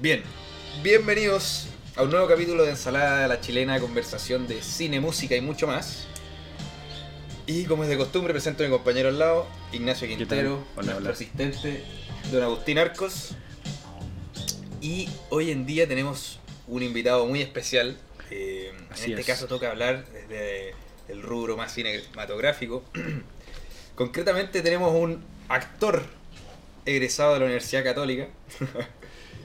Bien, bienvenidos a un nuevo capítulo de Ensalada de la Chilena, conversación de cine, música y mucho más. Y como es de costumbre, presento a mi compañero al lado, Ignacio? Quintero, Hola, nuestro hola. asistente, don Agustín Arcos. Y hoy en día tenemos un invitado muy especial. eh, en este es. caso toca hablar desde el rubro más cinematográfico. Concretamente tenemos un actor egresado de la Universidad Católica.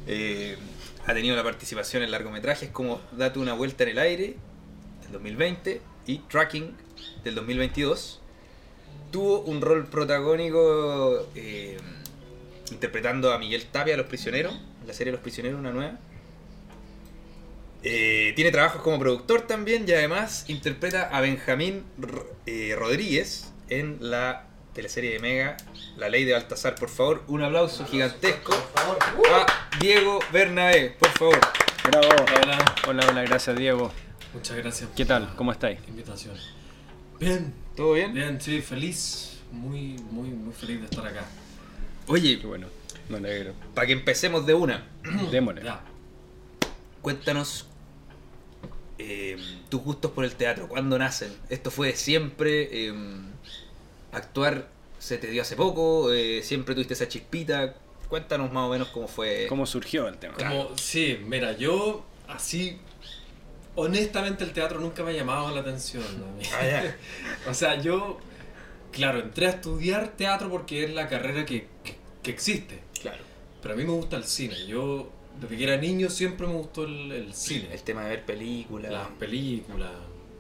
Eh, ha tenido la participación en largometrajes como Date una vuelta en el aire del 2020 y Tracking del 2022. Tuvo un rol protagónico eh, interpretando a Miguel Tapia, Los Prisioneros, la serie Los Prisioneros, una nueva. Eh, tiene trabajos como productor también y además interpreta a Benjamín Rodríguez en la teleserie de Mega, La Ley de Baltasar. Por favor, un aplauso gigantesco a Diego Bernabé, por favor. Bravo. Hola, Hola, hola, gracias Diego. muchas gracias. ¿Qué tal? ¿Cómo estáis? Invitación. Bien, ¿Todo bien? bien, sí, feliz, muy, muy, muy feliz de estar acá. Oye, Qué bueno, me alegro. para que empecemos de una, Démosle. Ya. cuéntanos eh, tus gustos por el teatro, ¿cuándo nacen? ¿Esto fue de siempre? Eh, ¿Actuar se te dio hace poco? Eh, ¿Siempre tuviste esa chispita? Cuéntanos más o menos cómo fue. ¿Cómo surgió el tema? Como, sí, mira, yo así, honestamente el teatro nunca me ha llamado la atención. ¿no? Ah, o sea, yo, claro, entré a estudiar teatro porque es la carrera que, que, que existe. Claro, Pero a mí me gusta el cine. Yo, desde que era niño, siempre me gustó el, el cine. el tema de ver películas. Las películas,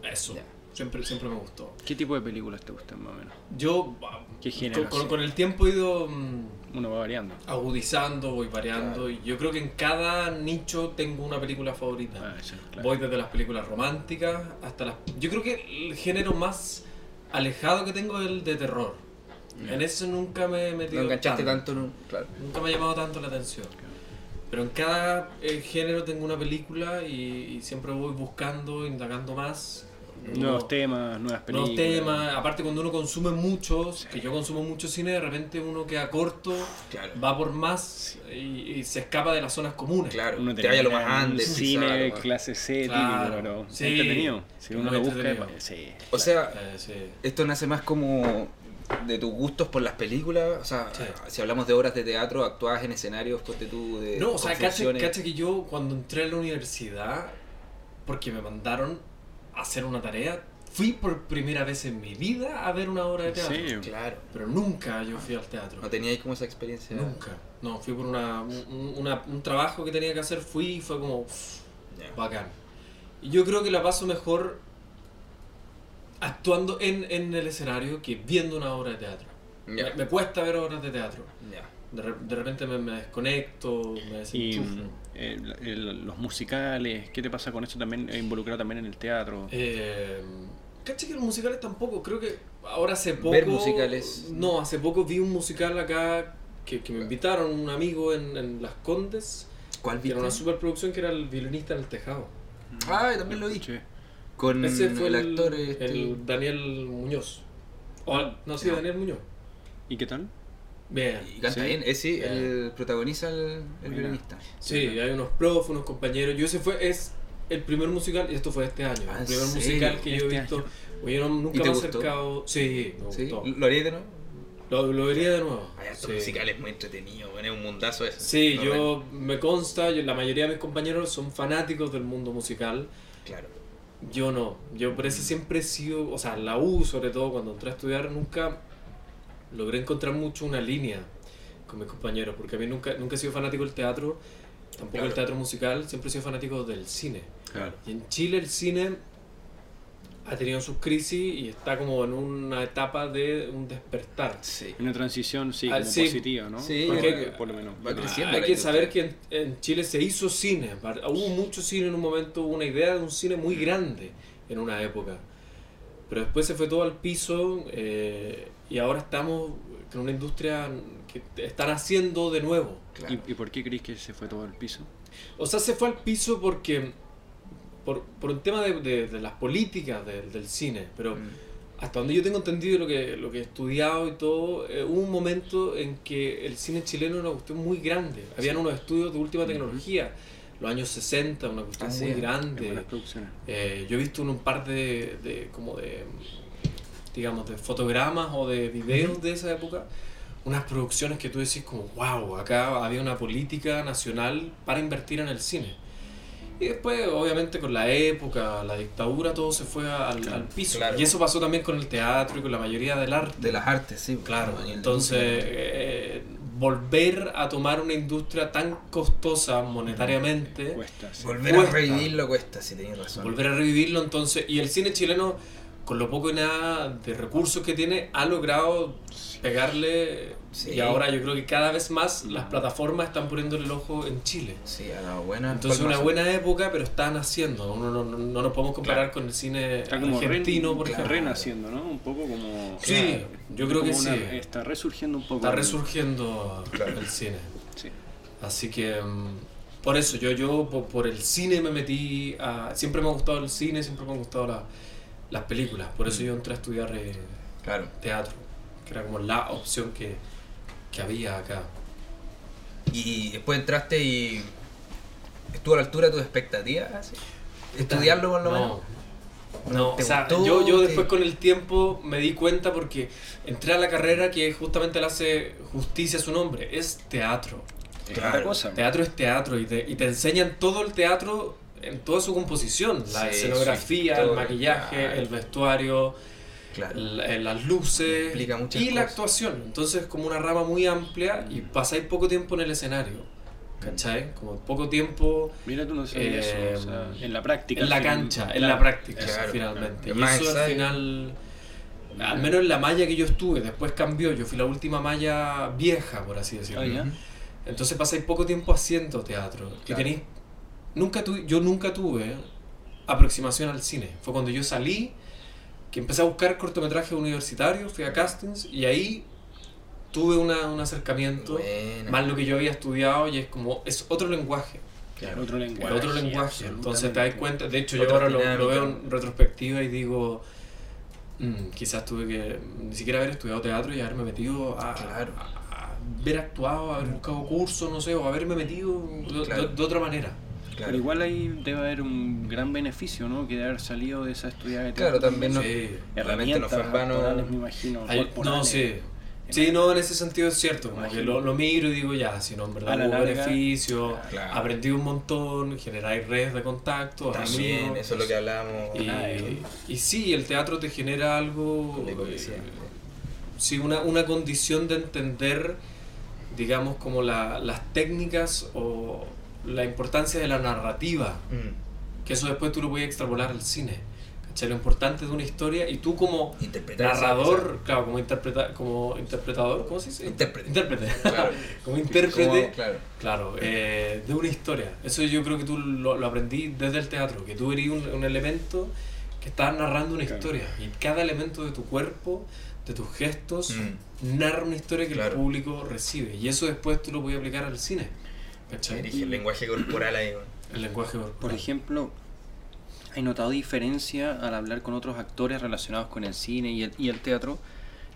eso. Siempre, siempre me gustó. ¿Qué tipo de películas te gustan más o menos? Yo, ¿Qué género, con, con- el tiempo he ido mm, Uno va variando. agudizando, voy variando. Claro. Y yo creo que en cada nicho tengo una película favorita. Ah, sí, claro. Voy desde las películas románticas hasta las. Yo creo que el género más alejado que tengo es el de terror. Ya. En eso nunca me he metido. No enganchaste tanto, no, claro. Nunca me ha llamado tanto la atención. Pero en cada eh, género tengo una película y, y siempre voy buscando, indagando más. Nuevos Uno- temas, nuevas películas. Nuevos temas, aparte cuando uno consume muchos, que yo consumo mucho cine, de repente uno queda corto, Claro. va por más y, y se escapa de las zonas comunes. Claro, Uno te vaya lo más antes. Cine, quizá, clase C, Claro. típico, pero Sí. entretenido. Si uno lo busca, pues, sí. O sea, Eh, sí. esto nace más como de tus gustos por las películas. O sea, Sí. si hablamos de obras de teatro, actuabas en escenarios, ponte tú de. No, o sea, cacha, que yo cuando entré a la universidad, porque me mandaron hacer una tarea, fui por primera vez en mi vida a ver una obra de ¿En teatro. serio? Claro. Pero nunca yo fui al teatro. No teníais como esa experiencia. Nunca. No, fui por una, un, una- un trabajo que tenía que hacer, fui y fue como uff, Ya. bacán. Y yo creo que la paso mejor actuando en, en el escenario que viendo una obra de teatro. Ya. Me, me cuesta ver obras de teatro. Ya. De, de repente me, me desconecto, me Y desenchufo. Eh, el- los musicales, ¿qué te pasa con eso también eh, involucrado también en el teatro? Eh, caché que los musicales tampoco, creo que ahora hace poco... Ver musicales. No, hace poco vi un musical acá que, que me invitaron un amigo en, en Las Condes, ¿Cuál que era viste? una superproducción que era el violinista en el tejado. Ah, también lo vi. Sí. Con Ese fue el el, actor. este- el Daniel Muñoz. O, no, sí, No. Daniel Muñoz. ¿Y qué tal? Bien. Y canta Sí. bien. Eh, sí, él protagoniza el, el violinista. Sí, hay unos profes, unos compañeros. Yo ese fue, es el primer musical, y esto fue este año, Ah, el ¿en primer serio? musical que yo Este he visto. año. Oye, no, nunca ¿Y te me he acercado. Sí, me ¿Sí? gustó. ¿Lo harías de nuevo? Lo, lo vería de nuevo. Hay estos Sí. musicales muy entretenidos, bueno, es un mundazo eso. Sí, No, yo me consta, yo- la mayoría de mis compañeros son fanáticos del mundo musical. Claro. Yo no, yo por eso siempre he sido, o sea, la U sobre todo cuando entré a estudiar nunca logré encontrar mucho una línea con mis compañeros, porque a mí nunca, nunca he sido fanático del teatro, tampoco Claro. del teatro musical, siempre he sido fanático del cine. Claro. Y en Chile el cine ha tenido sus crisis y está como en una etapa de un despertar. Sí. Una transición, sí, Ah, como sí. positiva, ¿no? Sí, Por- lo menos. va Ah, creciendo. Hay que saber que en, en Chile se hizo cine, hubo mucho cine en un momento, hubo una idea de un cine muy grande en una época. Pero después se fue todo al piso eh, y ahora estamos con una industria que están haciendo de nuevo. Claro. ¿Y, ¿Y por qué crees que se fue todo al piso? O sea, se fue al piso porque por, por un tema de, de- de las políticas del- del cine, pero Mm. hasta donde yo tengo entendido lo que, lo que he estudiado y todo, eh, hubo un momento en que el cine chileno era una cuestión muy grande. Habían unos estudios de última tecnología, los años 60, una cuestión Así muy es, grande. Eh, yo he visto en un par de, de como de digamos de fotogramas o de videos de esa época unas producciones que tú decís como wow acá había una política nacional para invertir en el cine y después obviamente con la época la dictadura todo se fue al, Claro, al piso claro. y eso pasó también con el teatro y con la mayoría del arte De las artes, sí. Claro, entonces eh, volver a tomar una industria tan costosa monetariamente Cuesta. sí. Volver cuesta. a revivirlo cuesta, si tenías razón. volver a revivirlo entonces y el cine chileno con lo poco y nada de recursos que tiene ha logrado pegarle Sí. y ahora yo creo que cada vez más las plataformas están poniéndole el ojo en Chile Sí, ha dado buena. entonces una buena época pero están haciendo no, no, no, no nos podemos comparar Claro. con el cine Está como argentino ren- por claro. renaciendo, ¿no? Un poco como. Sí, yo creo que una- sí. Está resurgiendo un poco. está resurgiendo Claro. el cine Sí. Así que mm, por eso yo, yo po- por, el cine me metí a... Siempre me ha gustado el cine, siempre me han gustado la- las películas. Por eso yo entré a estudiar eh, Claro. teatro, que era como la opción que, que había acá. Y después entraste y. ¿Estuvo a la altura de tus expectativas? ¿Estudiarlo por lo no, menos? No, ¿Te o sea, yo, yo ¿Te- después con el tiempo me di cuenta porque entré a la carrera que justamente le hace justicia a su nombre, es teatro. Claro. cosa. Teatro es teatro y te, y te enseñan todo el teatro en toda su composición, la Sí, escenografía, el maquillaje, claro. el vestuario, Claro. la- las luces y la actuación. Entonces como una rama muy amplia y pasáis poco tiempo en el escenario, ¿cachai? Como poco tiempo Mira, tú no sabías Eh, eso. o sea, en la práctica. en la cancha, en la práctica, Claro, finalmente. claro. Y eso al final, al menos en la malla que yo estuve, después cambió. Yo fui la última malla vieja, por así decirlo. Ah, ya. Entonces pasáis poco tiempo haciendo teatro. Y Claro. tenéis. Nunca tu- yo nunca tuve aproximación al cine. Fue cuando yo salí que empecé a buscar cortometrajes universitarios, fui a castings y ahí tuve una- un acercamiento. Buena. Más lo que yo había estudiado y es como. Es otro lenguaje. Claro, otro Es lenguaje. otro lenguaje. Entonces te das cuenta. De hecho, yo ahora lo, veo en retrospectiva y digo. "Mm, quizás tuve que ni siquiera haber estudiado teatro y haberme metido a, Claro. a- a haber actuado, haber buscado cursos, no sé, o haberme metido de, Claro. de- de otra manera. Claro. Pero igual ahí debe haber un gran beneficio, ¿no? Que de haber salido de esa estudiada de Claro, también no- Sí. Realmente Herramientas no fue en vano. actorales, me imagino. Hay- no, sí. Sí, no, en ese sentido es cierto. Como que lo, lo miro y digo, ya, si no, en verdad hubo larga, beneficio, claro. aprendí un montón, generáis redes de contacto, También, amigos. eso es lo que hablábamos. Y, Claro. y sí, el teatro te genera algo, eh, sí, una, una condición de entender, digamos, como la- las técnicas o la importancia de la narrativa, Mm. que eso después tú lo puedes extrapolar al cine. ¿cachai? Lo importante de una historia y tú como narrador, claro, como, interpreta, como interpretador, ¿cómo se dice? Intérprete. Intérprete. Claro. como intérprete. Como- claro. Claro, eh, de una historia. Eso yo creo que tú lo, lo aprendí desde el teatro, que tú eres un, un elemento que estás narrando una Claro. historia y cada elemento de tu cuerpo, de tus gestos, Mm. narra una historia que Claro. el público recibe. Y eso después tú lo puedes aplicar al cine. ¿Cachai? Dirige el lenguaje corporal ahí. El lenguaje corporal. Por ejemplo, ¿hay notado diferencia al hablar con otros actores relacionados con el cine y el, y el teatro?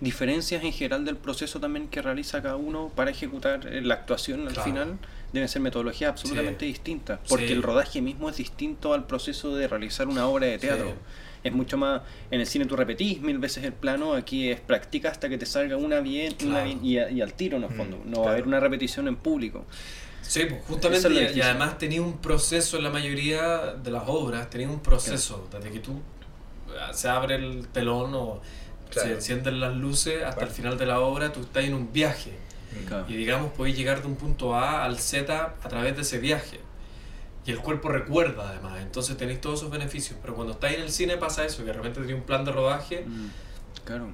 Diferencias en general del proceso también que realiza cada uno para ejecutar eh, la actuación al final deben ser metodologías absolutamente distintas, porque Sí. el rodaje mismo es distinto al proceso de realizar una obra de teatro. Sí. Es mucho más, en el cine tú repetís mil veces el plano, aquí es practica hasta que te salga una bien, una Claro. bien y, a- y al tiro en el Mm, fondo. No va a haber una repetición en público. Sí, pues, justamente, y- además tenía un proceso en la mayoría de las obras, tenía un proceso, desde que tú eh, se abre el telón o se encienden las luces hasta el final de la obra, tú estás en un viaje. Claro. Y digamos, podéis llegar de un punto A al Z a través de ese viaje. Y el cuerpo recuerda además, entonces tenéis todos esos beneficios. Pero cuando estáis en el cine pasa eso, que de repente tenéis un plan de rodaje Mm, Claro.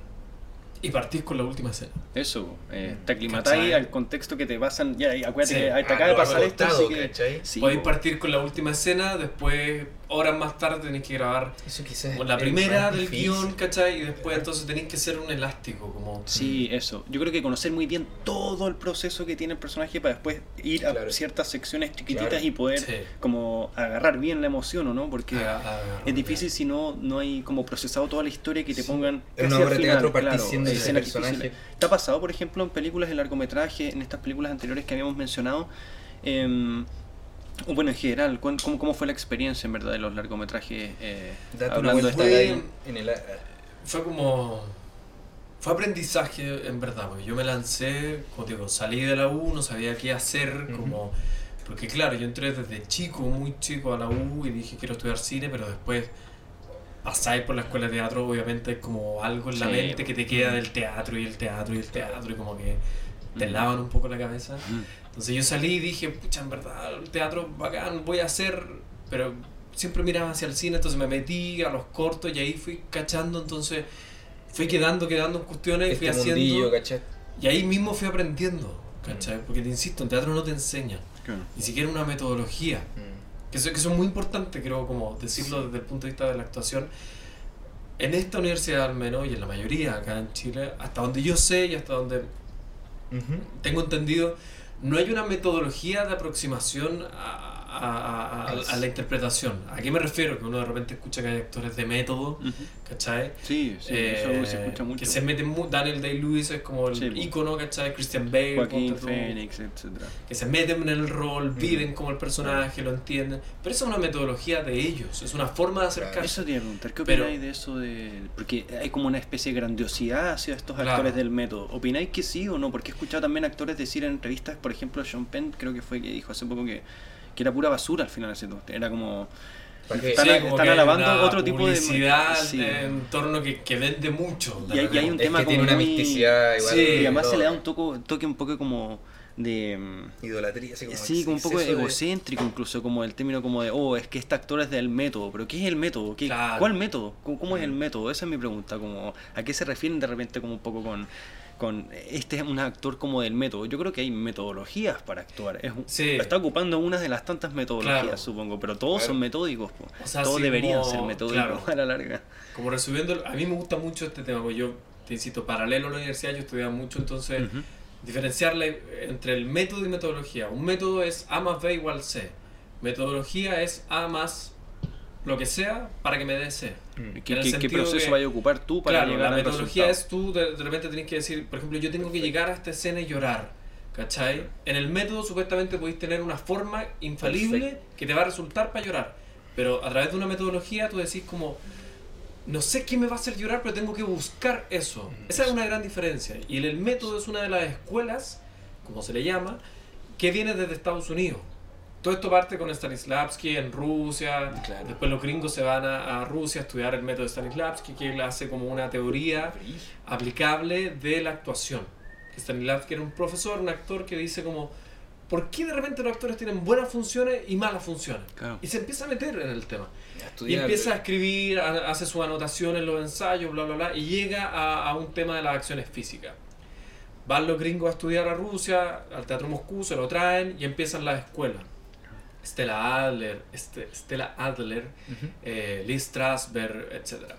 Y partís con la última escena. Eso, eh, Mm, te aclimatáis al contexto que te pasan. Ya, acuérdate Sí. que ahí te Ah, acaba de pasar esto. así que- podéis po. partir con la última escena, después horas más tarde tenéis que grabar Eso quizás la es primera del difícil. guion, ¿cachai? Y después entonces tenéis que ser un elástico, como... Sí, eso. Yo creo que conocer muy bien todo el proceso que tiene el personaje para después ir a Claro. ciertas secciones chiquititas Claro. y poder Sí. como agarrar bien la emoción, ¿o no? Porque Ah, ah, es difícil si no, no hay como procesado toda la historia que te Sí. pongan En casi una al obra de final, teatro claro, de ese escenas personaje. ¿Te ha pasado, por ejemplo, en películas de largometraje, en estas películas anteriores que habíamos mencionado? em, bueno, en general, ¿cuán- ¿cómo, ¿cómo fue la experiencia en verdad de los largometrajes? eh, hablando de esta ahí Fue- en el... Fue como... Fue aprendizaje, en verdad, porque yo me lancé, como digo, salí de la U, no sabía qué hacer, como... Porque claro, yo entré desde chico, muy chico a la U y dije quiero estudiar cine, pero después pasáis por la escuela de teatro, obviamente es como algo en la Sí. mente que te queda del teatro y el teatro y el teatro y como que te lavan un poco la cabeza. Entonces yo salí y dije, pucha, en verdad, el teatro bacán, voy a hacer, pero siempre miraba hacia el cine, entonces me metí a los cortos y ahí fui cachando, entonces fui quedando, quedando en cuestiones y fui Este haciendo. mundillo. Y ahí mismo fui aprendiendo, ¿cachai? Porque te insisto, en teatro no te enseñan, Claro. ni siquiera una metodología, Mm. que eso, que eso es muy importante, creo, como decirlo desde el punto de vista de la actuación. En esta universidad al menos, y en la mayoría acá en Chile, hasta donde yo sé y hasta donde Tengo entendido, no hay una metodología de aproximación a, a- a- a- la interpretación. ¿A qué me refiero? Que uno de repente escucha que hay actores de método. ¿cachai? Sí, sí, Eh, eso se escucha mucho. Que se meten mu- Daniel Day-Lewis es como el Sí, po. ícono, ¿cachai? Christian Bale, Joaquín Phoenix, etcétera. que se meten en el rol, viven como el personaje, lo entienden. Pero esa es una metodología de ellos, es una forma de acercarse. Eso te iba a preguntar, ¿qué Pero- opináis de eso? de Porque hay como una especie de grandiosidad hacia estos Claro. actores del método. ¿Opináis que sí o no? Porque he escuchado también actores decir en entrevistas, por ejemplo, Sean Penn, creo que fue que dijo hace poco que, que era pura basura al final todo. Era como... Están- Sí, alabando otro tipo de- publicidad sí. en torno que, que vende mucho. Y hay- y hay un. Es tema que tiene como una muy- misticidad igual. Sí, Y además se le da un toco- toque un poco como de... mm, Idolatría, así como Sí, como un poco de- egocéntrico incluso, como el término como de, oh, es que este actor es del método, pero ¿qué es el método? ¿Qué, Claro. ¿Cuál método? ¿Cómo, cómo es el método? Esa es mi pregunta, como, ¿a qué se refieren de repente como un poco con, con este es un actor como del método? Yo creo que hay metodologías para actuar, es, un- Sí. está ocupando una de las tantas metodologías, Claro. supongo, pero todos son metódicos. O sea, todos deberían como- ser metódicos claro. a la larga. Como resumiendo, a mí me gusta mucho este tema, porque yo, te insisto, paralelo a la universidad, yo estudiaba mucho, entonces Ujú. diferenciarle entre el método y metodología. Un método es A más B igual C. Metodología es A más lo que sea para que me dé C. Mm. ¿Qué, qué- qué proceso que- vaya a ocupar tú para claro, llegar la metodología es tú de, de repente tenés que decir, por ejemplo, yo tengo que llegar a esta escena y llorar. ¿Cachai? En el método supuestamente podéis tener una forma infalible Perfecto. que te va a resultar para llorar. Pero a través de una metodología tú decís como, no sé qué me va a hacer llorar, pero tengo que buscar eso. Esa es una gran diferencia. Y el, el método es una de las escuelas, como se le llama, que viene desde Estados Unidos. Todo esto parte con Stanislavski en Rusia, Claro. después los gringos se van a, a Rusia a estudiar el método de Stanislavski, que él hace como una teoría aplicable de la actuación. Stanislavski era un profesor, un actor que dice como, ¿por qué de repente los actores tienen buenas funciones y malas funciones? Claro. Y se empieza a meter en el tema. Y empieza a escribir, a- hace sus anotaciones, los ensayos, bla, bla, bla, y llega a, a un tema de las acciones físicas. Van los gringos a estudiar a Rusia, al Teatro Moscú, se lo traen y empiezan las escuelas. Stella Adler, este, Stella Adler Ujú. eh, Lee Strasberg, etc.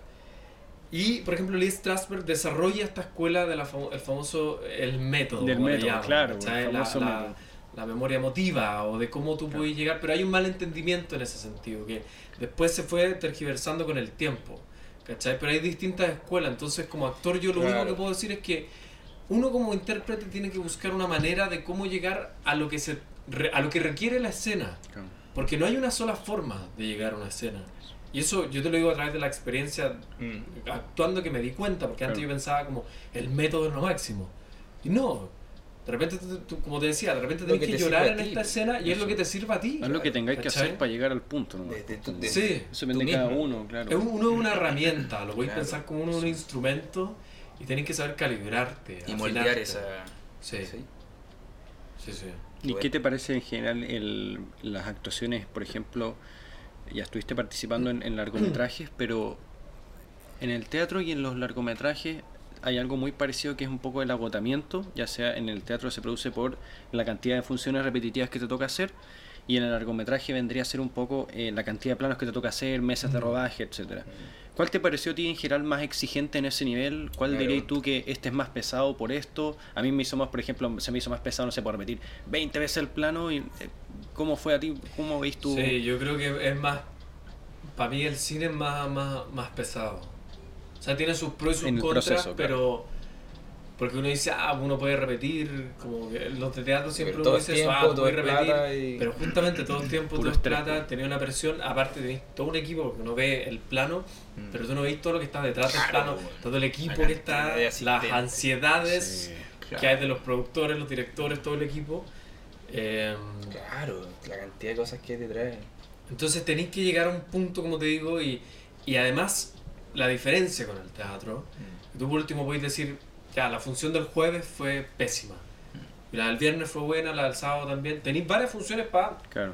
Y, por ejemplo, Lee Strasberg desarrolla esta escuela del famoso el método. Del método, llaman, claro, La, famoso la- método. la memoria emotiva o de cómo tú Claro. puedes llegar, pero hay un malentendimiento en ese sentido, que después se fue tergiversando con el tiempo. ¿cachai? Pero hay distintas escuelas, entonces como actor yo lo único Claro. que puedo decir es que uno como intérprete tiene que buscar una manera de cómo llegar a lo que se a lo que requiere la escena. Porque no hay una sola forma de llegar a una escena. Y eso yo te lo digo a través de la experiencia Mm. actuando que me di cuenta, porque antes Claro. yo pensaba como el método es lo máximo. Y no. De repente, tú- tú- como te decía, de repente tenés que que, te llorar en a ti, esta escena y es eso. lo que te sirva a ti. Es lo que tengáis que hacer para llegar al punto, ¿no? De- de tu- de- Sí. Eso depende cada uno, claro. Es un- uno es una herramienta, lo podéis Claro. pensar como uno es un instrumento y tenés que saber calibrarte. Y afinarte. moldear esa. Sí, sí, Sí. sí. ¿Y qué te parece en general el, las actuaciones, por ejemplo, ya estuviste participando en, en largometrajes, pero en el teatro y en los largometrajes hay algo muy parecido que es un poco el agotamiento, ya sea en el teatro se produce por la cantidad de funciones repetitivas que te toca hacer y en el largometraje vendría a ser un poco eh, la cantidad de planos que te toca hacer, meses de rodaje, etcétera. ¿Cuál te pareció a ti en general más exigente en ese nivel? ¿Cuál Claro. dirías tú que este es más pesado por esto? A mí me hizo más, por ejemplo, se me hizo más pesado, no sé, por repetir 20 veces el plano. y eh, ¿Cómo fue a ti? ¿Cómo veis tú? Sí, yo creo que es más. Para mí el cine es más, más, más pesado. O sea, tiene sus pros y sus En contras, proceso, claro. pero. Porque uno dice, ah, uno puede repetir, como que los de teatro siempre uno dice eso, ah, tiempo, tú todo puedes es repetir. plata y- Pero justamente todo el tiempo, todo es plata, pues. tenía una presión, aparte tenés todo un equipo, porque uno ve el plano, Mm. pero tú no veis todo lo que está detrás del Claro, plano, bueno. todo el equipo La que está, las ansiedades Sí, que Claro. hay de los productores, los directores, todo el equipo. Eh, Claro, la cantidad de cosas que hay detrás. entonces tenéis que llegar a un punto, como te digo, y, y además la diferencia con el teatro, que tú por último podéis decir, ya, la función del jueves fue pésima. Y la del viernes fue buena, la del sábado también. Tenéis varias funciones para Claro.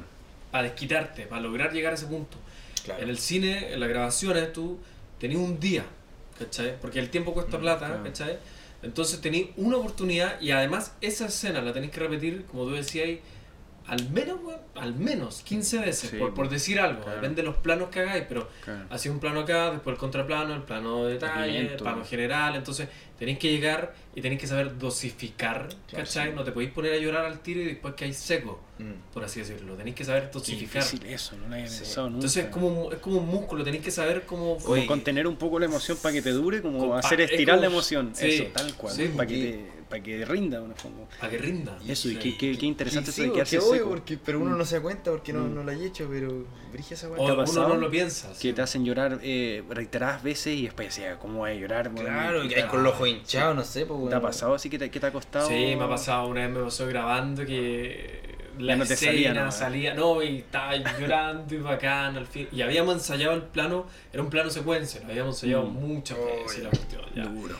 desquitarte, para lograr llegar a ese punto. Claro. En el cine, en las grabaciones, tú tenías un día, ¿cachai? Porque el tiempo cuesta Mm, plata, claro. ¿cachai? Entonces tenéis una oportunidad y además esa escena la tenéis que repetir, como tú decías, al menos, weón, al menos 15 veces, Sí, por, por decir algo. claro. Depende de los planos que hagáis, pero claro. hacía un plano acá, después el contraplano, el plano de detalle, el plano general. Entonces tenéis que llegar y tenéis que saber dosificar, Claro, ¿cachai? sí. No te podéis poner a llorar al tiro y después que hay seco, Mm. por así decirlo. Tenéis que saber dosificar. difícil eso, no lo había Sí. nunca. Entonces es como, un- es como un músculo, tenéis que saber cómo... Como Oye, contener un poco la emoción para que te dure, como Compa- hacer es estirar la emoción. sí, eso, tal cual. sí, para, que te- para que rinda. Una forma. Para que rinda. Eso, y Sí. qué, qué, qué interesante Y eso sí, de quedarse porque obvio, seco. porque, pero uno Mm. no se da cuenta porque no, Mm. no lo hay hecho, pero brilla esa O weá. ¿Te ha uno no lo piensa. Que sí. te hacen llorar eh, reiteradas veces y después decía, ¿cómo voy a llorar? Claro, ¿Qué que te- hay con los ojos hinchados, no sé, pues ¿Te ha pasado así que te, que te ha costado? Sí, me ha pasado una vez, me pasó grabando que la no te escena salía no, y estaba llorando y bacán al fin. Y habíamos ensayado el plano, era un plano secuencia, lo habíamos ensayado Mm. muchas Oh, veces. ya. la cuestión, ya. Duro.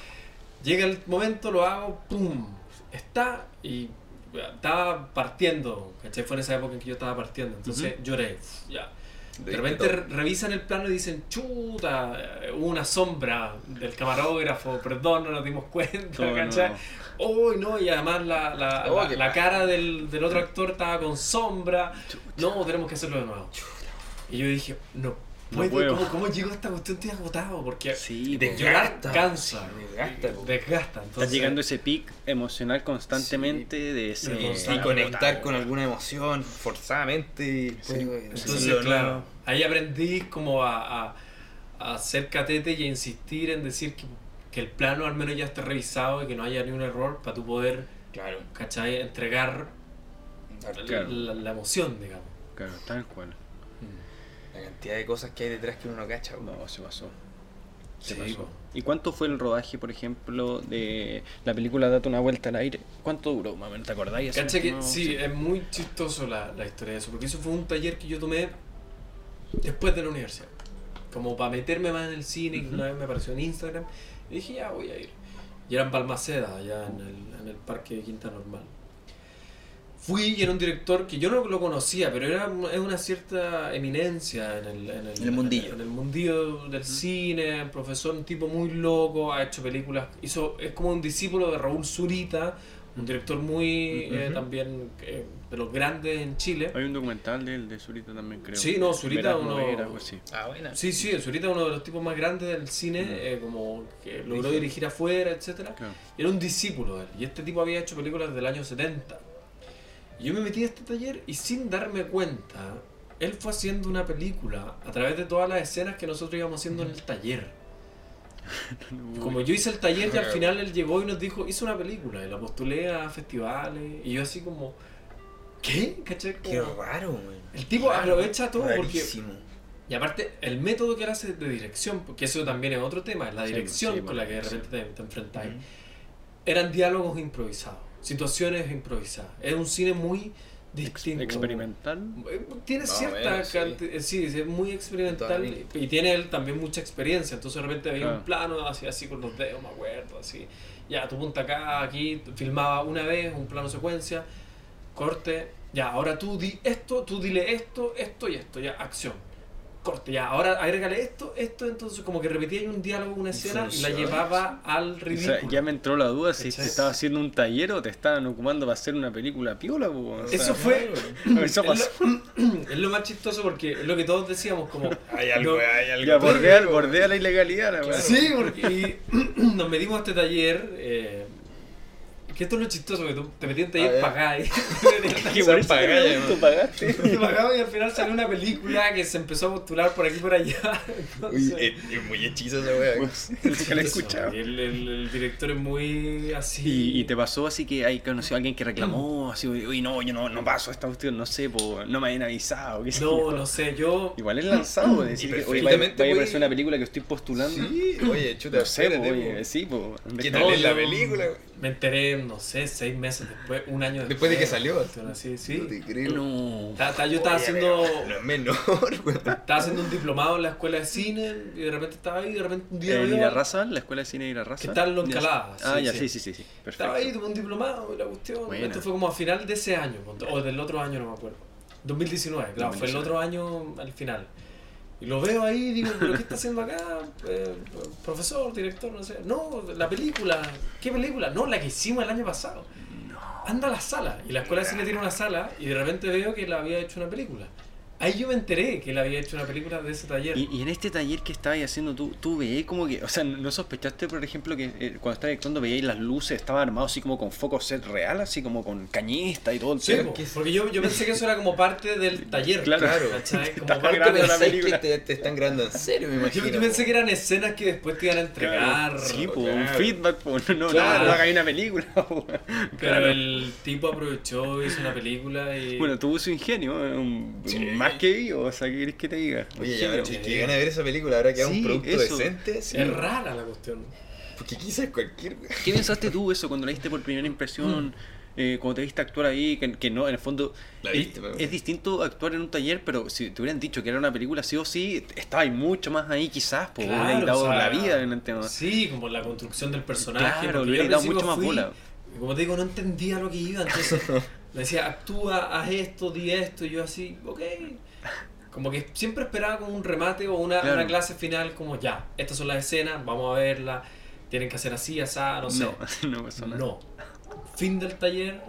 Llega el momento, lo hago, ¡pum! Está y estaba partiendo, ¿cachai? Fue en esa época en que yo estaba partiendo, entonces lloré, ya. De repente re- revisan el plano y dicen, chuta, hubo una sombra del camarógrafo, perdón, no nos dimos cuenta, No, ¿cachai? no. Uy, no, y además la, la, Oh, la- la cara del, del otro actor estaba con sombra. No, tenemos que hacerlo de nuevo. Y yo dije, no, No puedo. ¿cómo, ¿cómo llegó esta cuestión? Estoy agotado porque Sí, llorar Desgasta, cansa, desgasta, po. desgasta. Está Entonces, llegando ese pic emocional constantemente de ese... Y conectar con alguna emoción forzadamente. Sí. weón, Entonces, claro, ahí aprendí como a, a, a hacer catete y a insistir en decir que, que el plano al menos ya esté revisado y que no haya ni un error para tú poder, Claro. ¿cachai? Entregar Claro. la, la emoción, digamos. Claro, tal cual. Cantidad de cosas que hay detrás que uno no cacha. No, se pasó. Se Sí, pasó. ¿Y cuánto fue el rodaje, por ejemplo, de la película Date una vuelta al aire? ¿Cuánto duró? más o menos? ¿Te acordáis? Cacha que sí, es muy chistoso la, la historia de eso, porque eso fue un taller que yo tomé después de la universidad. Como para meterme más en el cine, una vez me apareció en Instagram, y dije, ya voy a ir. Y era en Balmaceda, allá en el, en el parque de Quinta Normal. Fui y era un director que yo no lo conocía, pero era es una cierta eminencia en el, en el, En el mundillo. en el mundillo del cine, profesor, un tipo muy loco, ha hecho películas, hizo, es como un discípulo de Raúl Zurita, un director muy eh, también eh, de los grandes en Chile. Hay un documental de él, de Zurita también, creo. Sí, no, Zurita uno- así. Ah, buena. Sí, sí, Zurita es uno de los tipos más grandes del cine, eh, como que logró dirigir afuera, etcétera. Claro. Era un discípulo de él. Y este tipo había hecho películas desde el año 70. Yo me metí a este taller y sin darme cuenta, él fue haciendo una película a través de todas las escenas que nosotros íbamos haciendo en el taller. Como yo hice el taller y al final él llegó y nos dijo, hice una película y la postulé a festivales. Y yo así como, ¿qué? ¿Cachai? Qué raro, weón. el tipo aprovecha todo porque... Rarísimo. Y aparte, el método que él hace de dirección, porque eso también es otro tema, es la dirección sí, con la que de repente te, te enfrentas. Ujú. Eran diálogos improvisados, situaciones improvisadas. Es un cine muy distinto. Experimental. Eh, Tiene No, cierta bueno, sí. canti- eh, sí, es muy experimental Totalmente. y tiene él también mucha experiencia. Entonces de repente había Claro. un plano así, así con los dedos, me acuerdo, así. Ya, tu punta acá, aquí, filmaba una vez, un plano secuencia, corte. Ya, ahora tú di esto, tú dile esto, esto y esto, ya, acción. Corte, ya, ahora agrégale esto, esto, entonces como que repetía ahí un diálogo, una escena y la llevaba al O ridículo. sea, ya me entró la duda si te estaba haciendo un taller o te estaban ocupando para hacer una película piola. o sea, Eso fue. Eso es, pasó. lo, es lo más chistoso porque es lo que todos decíamos, como. Hay algo, no- hay algo. Ya, bordea, bordea la ilegalidad, la weá. Sí, porque y nos metimos a este taller. Eh, que esto es lo chistoso, que tú te metías en taller A ver. pagáis. Que Se por eso paga, me ya, pregunto, ¿no? pagaste. Te pagaba y al final salió una película que se empezó a postular por aquí y por allá. Uy, Entonces, es, es muy hechizo esa wea. Nunca la he escuchado. El, el- el director es muy así. Y, y te pasó así que hay conocido a alguien que reclamó, así, uy, no, yo no, no paso esta cuestión, no sé, po, no me habían avisado. qué sé No, yo. no sé, yo. Igual es lanzado, decir Y que, oye, perfectamente vaya a aparecer una película que estoy postulando. Sí, oye, chuta, No sé, po, oye, po. sí, po. ¿Qué de- tal es la película? Me enteré, no sé, seis meses después, un año después. Después de que salió. Así, sí. No te creo. No. Ta- ta- yo estaba Oye, haciendo. No es menor. Estaba haciendo un diplomado en la escuela de cine y de repente estaba ahí y de repente un día ¿En Irarraza? ¿La escuela de cine de Irarraza? Que está en Lo Ya. Encalada, Ah, sí, ya, sí. sí, sí, sí, sí. Perfecto. Estaba ahí, tuve un diplomado y la cuestión. Buena. Esto fue como a final de ese año, o del otro año, no me acuerdo. 2019, claro, fue el 2019. otro año al final. Y lo veo ahí y digo, ¿pero qué está haciendo acá? Eh, profesor, director, no sé. No, la película. ¿Qué película? No, la que hicimos el año pasado. Anda a la sala. Y la escuela de cine tiene una sala y de repente veo que la había hecho una película. Ahí yo me enteré que él había hecho una película de ese taller. Y, y en este taller que estabas haciendo tú, tú veías como que, o sea, ¿no sospechaste, por ejemplo, que eh, cuando estabas actuando veíais las luces, estaban armados así como con foco set real, así como con cañista y todo el Sí, tema? po, porque yo, yo pensé que eso era como parte del taller. Claro. ¿cachai? Como parte grabando de la película. que te, te están grabando en serio, me Yo, imagino. yo pensé que eran escenas que después te iban a entregar. Sí, pues, claro. un feedback, pues, no, no, Claro. no, hagáis una película. po. Pero Claro. el tipo aprovechó, hizo una película y. Bueno, tuvo su ingenio, eh, un- Sí. Más que vivo, o sea, ¿qué querés que te diga? Oye, ya, pero que gana de ver esa película, habrá quedado Sí, un producto eso. decente. Sí. es rara la cuestión. Porque quizás cualquier. ¿Qué pensaste tú eso cuando la viste por primera impresión? eh, cuando te viste actuar ahí, que, que no, en el fondo La es, viste, pero- es distinto actuar en un taller, pero si te hubieran dicho que era una película sí o sí, estaba mucho más ahí quizás, pues Claro, hubieran dado o sea, la vida en el tema. Sí, como la construcción del personaje. Claro, porque hubiera dado mucho más fui, bola. Como te digo, no entendía lo que iba, entonces le decía, actúa, haz esto, di esto, y yo así, ok. Como que siempre esperaba como un remate o una, Claro. una clase final, como ya, estas son las escenas, vamos a verlas, tienen que hacer así, así, no sé. No, no pasó nada. No. Fin del taller,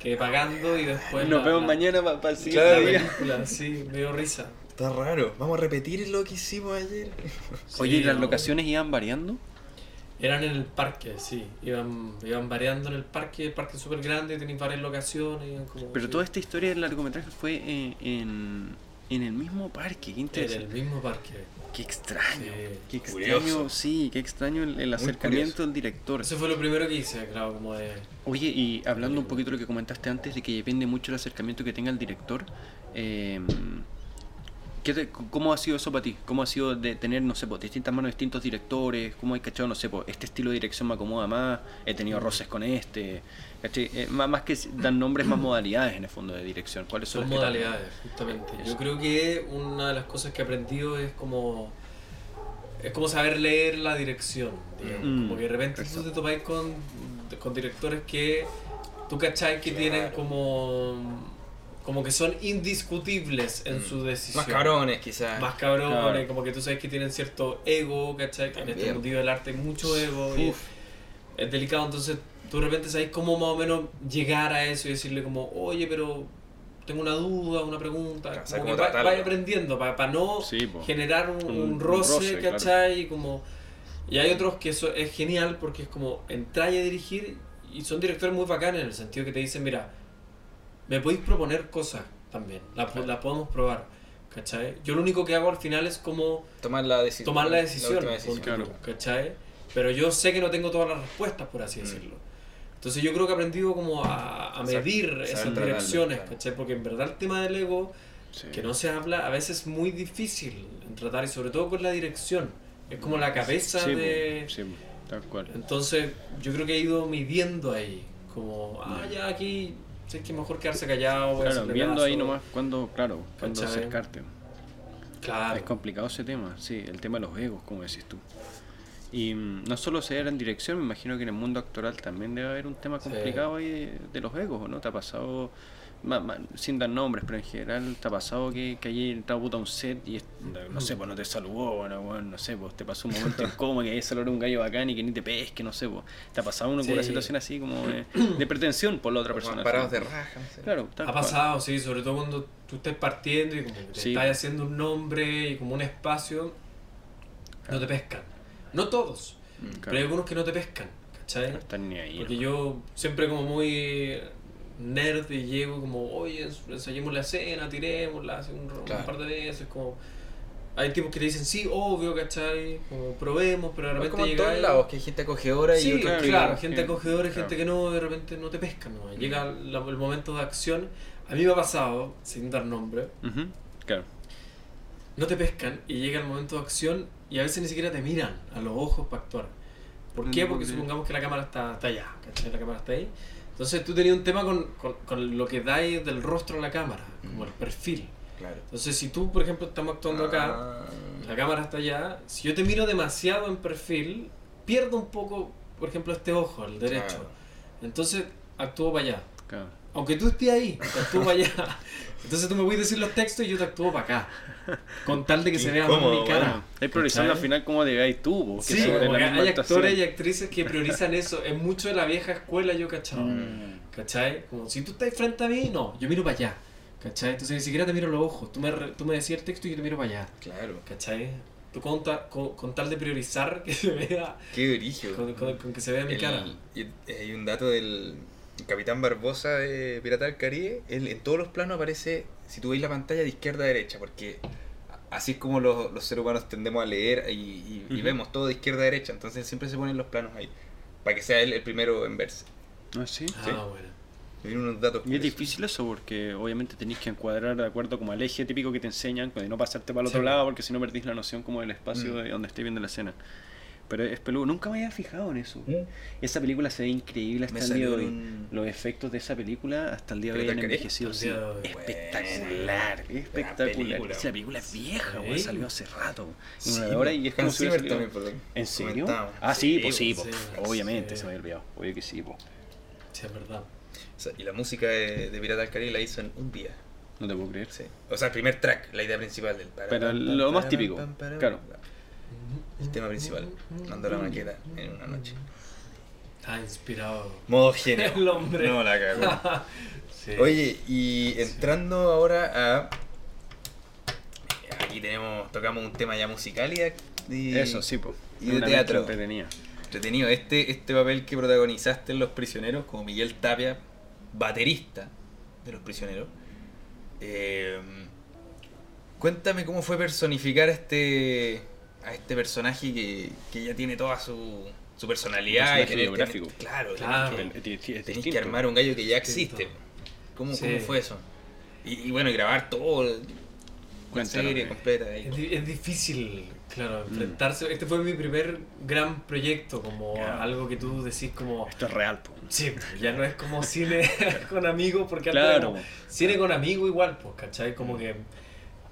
quedé pagando y después. Nos la- vemos la- mañana para el La siguiente Claro. día. película, sí, me dio risa. Está raro. Vamos a repetir lo que hicimos ayer. Oye, ¿y Sí, las no. locaciones iban variando? Eran en el parque, sí. Iban, iban variando en el parque. El parque es súper grande, tenéis varias locaciones. iban como- Pero sí, toda esta historia del largometraje fue eh, en, en el mismo parque, qué En interesante. el mismo parque. Qué extraño, Sí. qué Curioso. extraño, sí, qué extraño el, el acercamiento del director. Eso fue lo primero que hice, claro, como de. Oye, y hablando un poquito de lo que comentaste antes, de que depende mucho el acercamiento que tenga el director, eh, ¿qué te- ¿cómo ha sido eso para ti? ¿Cómo ha sido de tener, no sé, pues, distintas manos, distintos directores? ¿Cómo hay cachado, no sé, pues, este estilo de dirección me acomoda más? He tenido roces con este. Eh, más, más que dan nombres, más modalidades en el fondo de dirección. ¿Cuáles son, Son las que modalidades, justamente. Eso. Yo creo que una de las cosas que he aprendido es como. Es como saber leer la dirección, digamos. Mm, Como que de repente tú te topáis con, con directores que tú cachai que tienen como. Como que son indiscutibles en su decisión. Más cabrones, quizás. Más cabrones, como que tú sabes que tienen cierto ego, ¿cachai? Que en este mundillo del arte hay mucho ego y es delicado, entonces tú de repente sabes cómo más o menos llegar a eso y decirle como, oye, pero tengo una duda, una pregunta, como que va- vaya aprendiendo, para no Sí, generar un, Un- un un roce, roce, claro. ¿cachai? Y como... Y hay otros que eso es genial porque es como entrar y a dirigir y son directores muy bacanes en el sentido que te dicen, mira, me podéis proponer cosas también, las la podemos probar, ¿cachai? Yo lo único que hago al final es como Tomar la decisión. tomar la decisión, última decisión. Claro. ¿cachai? Pero yo sé que no tengo todas las respuestas, por así Mm. decirlo. Entonces yo creo que he aprendido como a, a medir esas tratarlo, direcciones, claro. ¿cachai? Porque en verdad el tema del ego, Sí. que no se habla, a veces es muy difícil en tratar, y sobre todo con la dirección. Es como la cabeza Sí, de... sí, tal cual. Entonces yo creo que he ido midiendo ahí, como, ah, ya aquí, sé que mejor quedarse callado. Claro, viendo ahí nomás cuando, claro, cuando acercarte. Claro. Es complicado ese tema, sí, el tema de los egos, como decís tú. Y mm, no solo se era en dirección, me imagino que en el mundo actoral también debe haber un tema Sí. complicado ahí de, de los egos, ¿o ¿no? ¿Te ha pasado, ma- ma- sin dar nombres, pero en general, ¿te ha pasado que, que allí entrado puta a un set y, es- no sé, pues no te saludó, bueno, bueno, no sé, pues te pasó un momento incómodo que ahí saludó un gallo bacán y que ni te pesque, no sé, pues. ¿Te ha pasado una, Sí. una situación así como de, de pretensión por la otra persona? parados de raja, no sé. Claro, Ha cual. pasado, sí, sobre todo cuando tú estás partiendo y como que te Sí. estás haciendo un nombre y como un espacio, no te pescan. No todos, Mm. pero hay algunos que no te pescan, ¿cachai? No están ni ahí. Porque ¿no? yo siempre como muy nerd y llego como, oye, ensayemos la escena, tirémosla hace un, un Claro. par de veces, como... Hay tipos que te dicen, sí, obvio, ¿cachai? Como probemos, pero de repente como llega todos lados, que hay gente acogedora y Sí, otros claro, que... claro, gente acogedora y gente que no, de repente no te pescan, ¿no? Llega la- el momento de acción. A mí me ha pasado, sin dar nombre, Claro. no te pescan y llega el momento de acción y a veces ni siquiera te miran a los ojos para actuar. ¿Por qué? Porque supongamos que la cámara está, está allá, ¿cachai? La cámara está ahí. Entonces tú tenías un tema con, con, con lo que dais del rostro a la cámara, como el perfil. Claro. Entonces si tú, por ejemplo, estamos actuando acá, Ah. la cámara está allá, si yo te miro demasiado en perfil, pierdo un poco, por ejemplo, este ojo, el derecho. Claro. Entonces actúo para allá. claro. Aunque tú estés ahí, te actúo para allá. Entonces tú me voy a decir los textos y yo te actúo para acá. Con tal de que Qué se vea más mi cara. Bueno, estáis priorizando al final cómo digáis tú, Sí, como que hay actuación. actores y actrices que priorizan eso. Es mucho de la vieja escuela, yo cachado. Mm. ¿Cachai? Como si tú estás frente a mí, no, yo miro para allá. ¿Cachai? Entonces ni siquiera te miro los ojos. Tú me, tú me decías el texto y yo te miro para allá. Claro. ¿Cachai? Tú con, ta- con, con tal de priorizar que se vea, Qué con, con- con que se vea mi El- cara. y- hay un dato del Capitán Barbosa de Pirata del Caribe. Él en todos los planos aparece, si tú veis la pantalla, de izquierda a derecha, porque así es como los, los seres humanos tendemos a leer y, y- y Ujú. vemos todo de izquierda a derecha. Entonces siempre se ponen los planos ahí, para que sea él el primero en verse. Ah, sí. Ah, sí. bueno. Y vienen unos datos. Y es difícil eso porque obviamente tenéis que encuadrar de acuerdo como al eje típico que te enseñan y no pasarte para el otro Sí. lado porque si no perdís la noción como del espacio Mm. de donde estés viendo la escena. Pero es peludo, nunca me había fijado en eso. ¿Mm? Esa película se ve increíble Me hasta el día de hoy. un- Los efectos de esa película hasta el día de hoy han envejecido sí. el día de hoy. espectacular, Buena espectacular. película. Esa película es vieja, weón, salió hace rato. Sí, Una hora y es como si también, perdón. ¿En serio? Ah, sí, pues sí, pues, pues, sí, obviamente, sí. se me había olvidado. Obvio que sí, pues. Sí, es verdad. O sea, y la música de, de Pirata del Caribe la hizo en un día. No te puedo creer. Sí. O sea, el primer track, la idea principal del. Pero lo más típico, claro. El tema principal, mandó la maqueta en una noche. Está inspirado. Modo genio. El hombre. No la cagó. Sí. Oye, y entrando ahora a. Aquí tenemos, tocamos un tema ya musical y, y- Eso, sí, pues. y de teatro. entretenida. entretenido. Este, este papel que protagonizaste en Los Prisioneros, como Miguel Tapia, baterista de Los Prisioneros. Eh, cuéntame cómo fue personificar este, a este personaje que, que ya tiene toda su, su personalidad. Un y tener- biográfico. tener- claro, Claro. tenés que- tenés que armar un gallo que ya existe. ¿Cómo, Sí. cómo fue eso? Y, y bueno, grabar todo, la Cuéntanos, serie eh. completa. ahí. Es, es difícil, claro, Mm. enfrentarse. Este fue mi primer gran proyecto, como algo que tú decís como... Esto es real, pues. Sí, ya no es como cine con amigos, porque antes Claro. como cine con amigos igual, pues, ¿cachai? Como que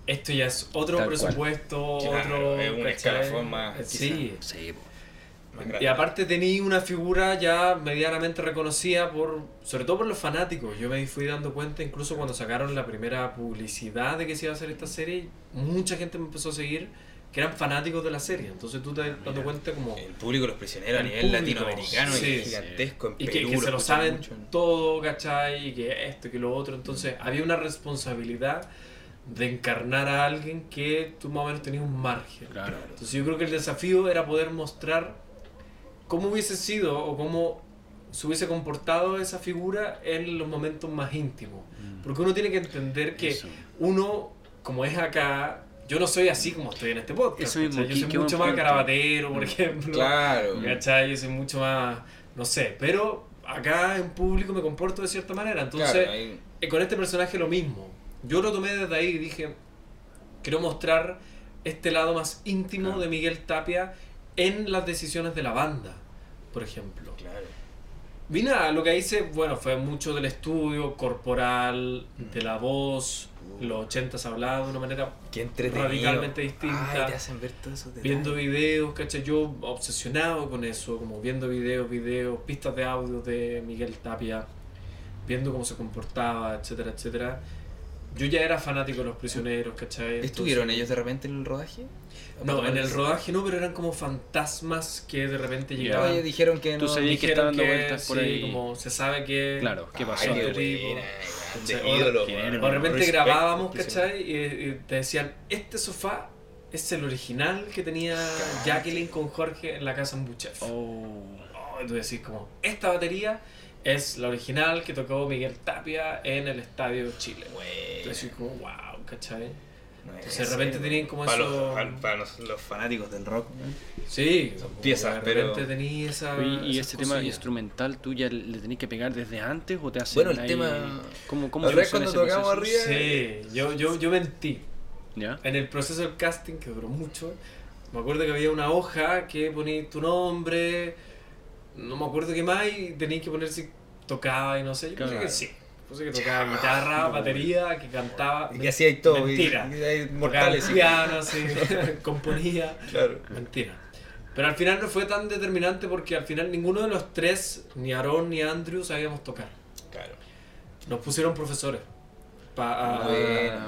esto ya es otro Tal cual. presupuesto, Claro, otro... es un escalafón más, Sí, Sí, y aparte tenía una figura ya medianamente reconocida por, sobre todo por los fanáticos. Yo me fui dando cuenta incluso cuando sacaron la primera publicidad de que se iba a hacer esta serie, mucha gente me empezó a seguir que eran fanáticos de la serie. Entonces tú te das dando cuenta como El público de los prisioneros a El nivel público, latinoamericano sí, es sí. gigantesco. En y que, Perú que se lo saben mucho. todo, ¿cachai? Y que esto, que lo otro. Entonces había una responsabilidad de encarnar a alguien que tú más o menos tenías un margen. Claro. Entonces yo creo que el desafío era poder mostrar cómo hubiese sido o cómo se hubiese comportado esa figura en los momentos más íntimos. Mm. Porque uno tiene que entender que Eso. uno, como es acá, yo no soy así como estoy en este podcast. Mismo, yo soy mucho más carabatero, por ejemplo. Claro. ¿Cachai? Yo soy mucho más, no sé, pero acá en público me comporto de cierta manera. Entonces, Claro, eh, con este personaje lo mismo. Yo lo tomé desde ahí y dije, quiero mostrar este lado más íntimo Claro. de Miguel Tapia en las decisiones de la banda, por ejemplo. claro. Vi nada, lo que hice, bueno, fue mucho del estudio, corporal, de la voz. Los 80 se hablaba de una manera radicalmente distinta. Ay, te hacen ver esos detalles. viendo videos, ¿cachai? Yo obsesionado con eso, como viendo videos, videos, pistas de audio de Miguel Tapia, viendo cómo se comportaba, etcétera, etcétera. Yo ya era fanático de los prisioneros, ¿cachai? ¿Estuvieron Entonces- ellos de repente en el rodaje? No, en el rodaje no, pero eran como fantasmas que de repente llegaban. Oye, dijeron que Tú no. sabías que estaban dando vueltas por sí, ahí. como se sabe que... Claro, ¿qué pasó? Ay, qué Tipo, buena, O- ídolo, ¿quién weón. era? De repente Respect, grabábamos. ¿cachai? Y, y te decían, este sofá es el original que tenía Jacqueline con Jorge en la casa en Buchef. Oh. Oh, y tú decís como, esta batería es la original que tocó Miguel Tapia en el Estadio Chile. Buena. Entonces como, wow, ¿cachai? No es Entonces de repente tenían como para eso- Los, para los, los fanáticos del rock. Sí, Son piezas, de pero- repente tenía esa... ¿Y esas ese tema instrumental tú ya le tenés que pegar desde antes o te hacen Bueno, el ahí- tema- ¿Cómo, cómo cuando ese tocamos proceso? arriba- Sí, yo, yo, yo mentí. ¿Ya? En el proceso del casting, que duró mucho, me acuerdo que había una hoja que ponía tu nombre, no me acuerdo qué más, y tenías que poner si tocaba y no sé. Yo Claro. que sí. Puse que tocaba guitarra, batería, que cantaba. Y que hacía y todo. Mentira. y mortales. piano, sí, componía. Claro. Mentira. Pero al final no fue tan determinante porque al final ninguno de los tres, ni Aaron ni Andrew, sabíamos tocar. Claro. Nos pusieron profesores. Pa-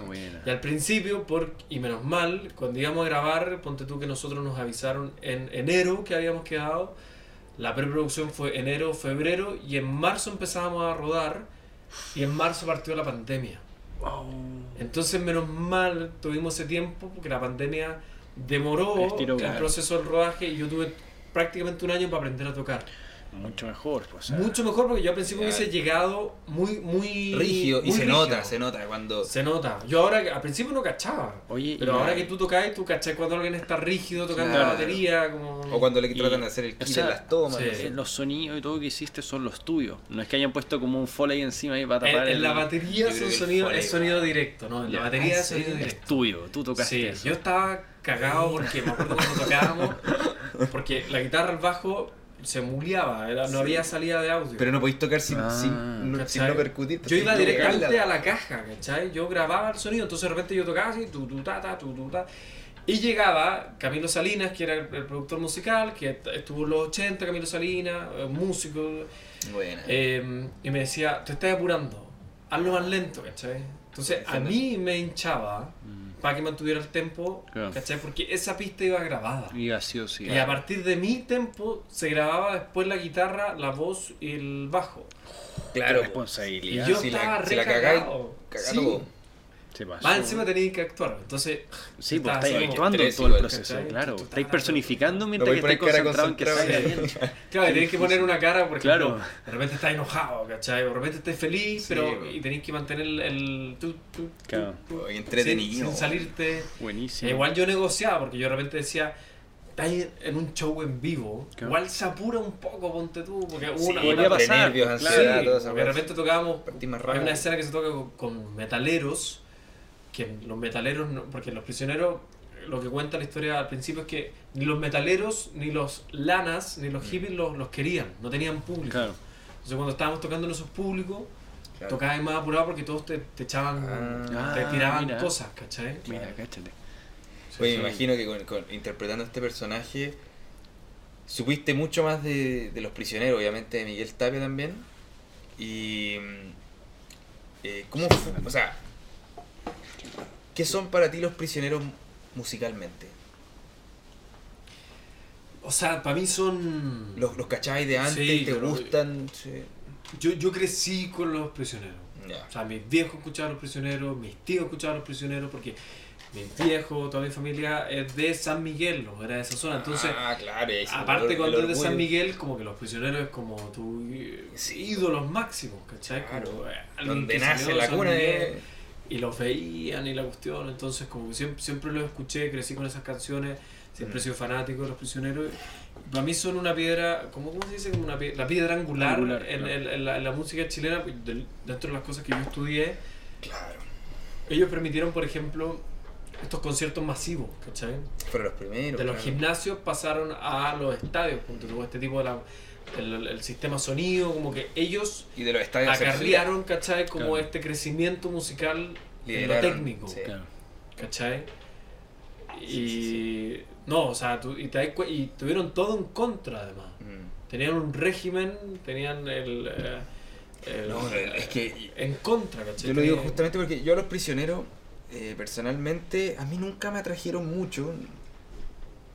buena. y al principio, por, y menos mal, cuando íbamos a grabar, ponte tú que nosotros nos avisaron en enero que habíamos quedado. La preproducción fue enero, febrero, y en marzo empezábamos a rodar, y en marzo partió la pandemia. Entonces, menos mal, tuvimos ese tiempo, porque la pandemia demoró Estiró, el claro. proceso del rodaje, y yo tuve prácticamente un año para aprender a tocar. Mucho mejor, pues. o sea, Mucho mejor, porque yo al principio Ya. hubiese llegado muy, muy... Rígido. Y muy se rígido. nota, se nota cuando. Se nota. Yo ahora, al principio no cachaba. Oye, Pero y- ahora que tú tocas, tú cachas cuando alguien está rígido tocando Claro. la batería, como... O cuando le Y- tratan de hacer el o kit sea, en las tomas. sí. no sé. Los sonidos y todo que hiciste son los tuyos. No es que hayan puesto como un foley encima ahí para tapar en el- la batería es, un el sonido, foley, es sonido directo, ¿no? En la batería Ah, es sonido ¿en Es directo. tuyo, tú tocaste Sí, eso. yo estaba cagado porque me acuerdo cuando tocábamos, porque la guitarra al bajo se muleaba, era- no había salida de audio. Pero no podéis tocar sin, Ah. sin, no, sin no percutir. Yo iba directamente a la caja, ¿cachai? Yo grababa el sonido, entonces de repente yo tocaba así, tu, tu, ta, ta, tu, tu, ta. Y llegaba Camilo Salinas, que era el, el productor musical, que est- estuvo en los 80, Camilo Salinas, eh, músico, Buena. eh, y me decía, te estás apurando, hazlo más lento, ¿cachai? Entonces a mí me hinchaba Mm. Para que mantuviera el tempo, Claro. ¿cachai? Porque esa pista iba grabada. Y así o sí. Y a partir de mi tempo se grababa después la guitarra, la voz y el bajo. claro. Y yo si la- estaba si re la cagáis, cagado. Sí. Más encima tenías que actuar. Entonces, Sí, pues estáis actuando en todo el proceso, ¿cachai? claro. Tú- Estáis personificando mientras que estáis concentrado en que salga bien. Claro, y tenés que poner una cara, por ejemplo, Claro. de repente estás enojado, ¿cachai? O de repente estás feliz, Sí, pero pues. y tenés que mantener el, el tu, tu, tu, Claro. entretenido. Sin, sin salirte. Buenísimo. Igual yo negociaba, porque yo de repente decía, estás en un show en vivo, Claro. igual se apura un poco, ponte tú, porque hubo Sí, una, una- pasar, nervios, ansiedad, Sí, porque de repente tocábamos Hay una escena que se toca con, con metaleros, que los metaleros, no- porque los prisioneros, lo que cuenta la historia al principio es que ni los metaleros, ni los lanas, ni los hippies los, los querían, no tenían público. Claro. Entonces cuando estábamos tocando en esos públicos, Claro. tocabas más apurado porque todos te, te echaban, Ah. te tiraban mira. cosas, ¿cachai? Mira, cáchate. Oye, Sí. me imagino que con, con- interpretando este personaje supiste mucho más de, de los prisioneros, obviamente de Miguel Tapia también. Y. mm, eh, ¿Cómo fu- O sea, ¿qué son para ti los prisioneros musicalmente? O sea, para mí son... ¿Los, los cacháis de antes? Sí, ¿Te gustan? Sí. Yo, yo crecí con los prisioneros. Ya. O sea, mis viejos escuchaban los prisioneros, mis tíos escuchaban los prisioneros, porque mis viejos, toda mi familia es de San Miguel, no era de esa zona. Entonces, ah, claro, aparte el cuando es de San. Miguel, como que los prisioneros es como tu Sí. ídolos máximos, ¿cachai? Claro. Como, eh, Donde nace la San cuna Miguel, de... Y los veían y la cuestión, entonces como que siempre, siempre los escuché, crecí con esas canciones, siempre he Mm. sido fanático de los prisioneros. Para mí son una piedra, ¿cómo, cómo se dice? Como una la piedra angular, Angular, en, claro. en- en la, en la música chilena, pues, dentro de las cosas que yo estudié. Claro. Ellos permitieron, por ejemplo, estos conciertos masivos, ¿cachai? Fueron los primeros. De los claro. gimnasios pasaron a los estadios, punto este tipo de la, el, el sistema sonido, como que ellos Y de los estadios acarrearon, ¿cachai? Como Claro. este crecimiento musical en lo Lideraron, técnico, sí. ¿cachai? Y Sí, sí, no, o sea, tú- y, te y tuvieron todo en contra además. Mm. Tenían un régimen, tenían el... eh, el- No, es que En contra, ¿cachai? Yo lo digo justamente porque yo a los prisioneros, eh, personalmente, a mí nunca me atrajeron mucho.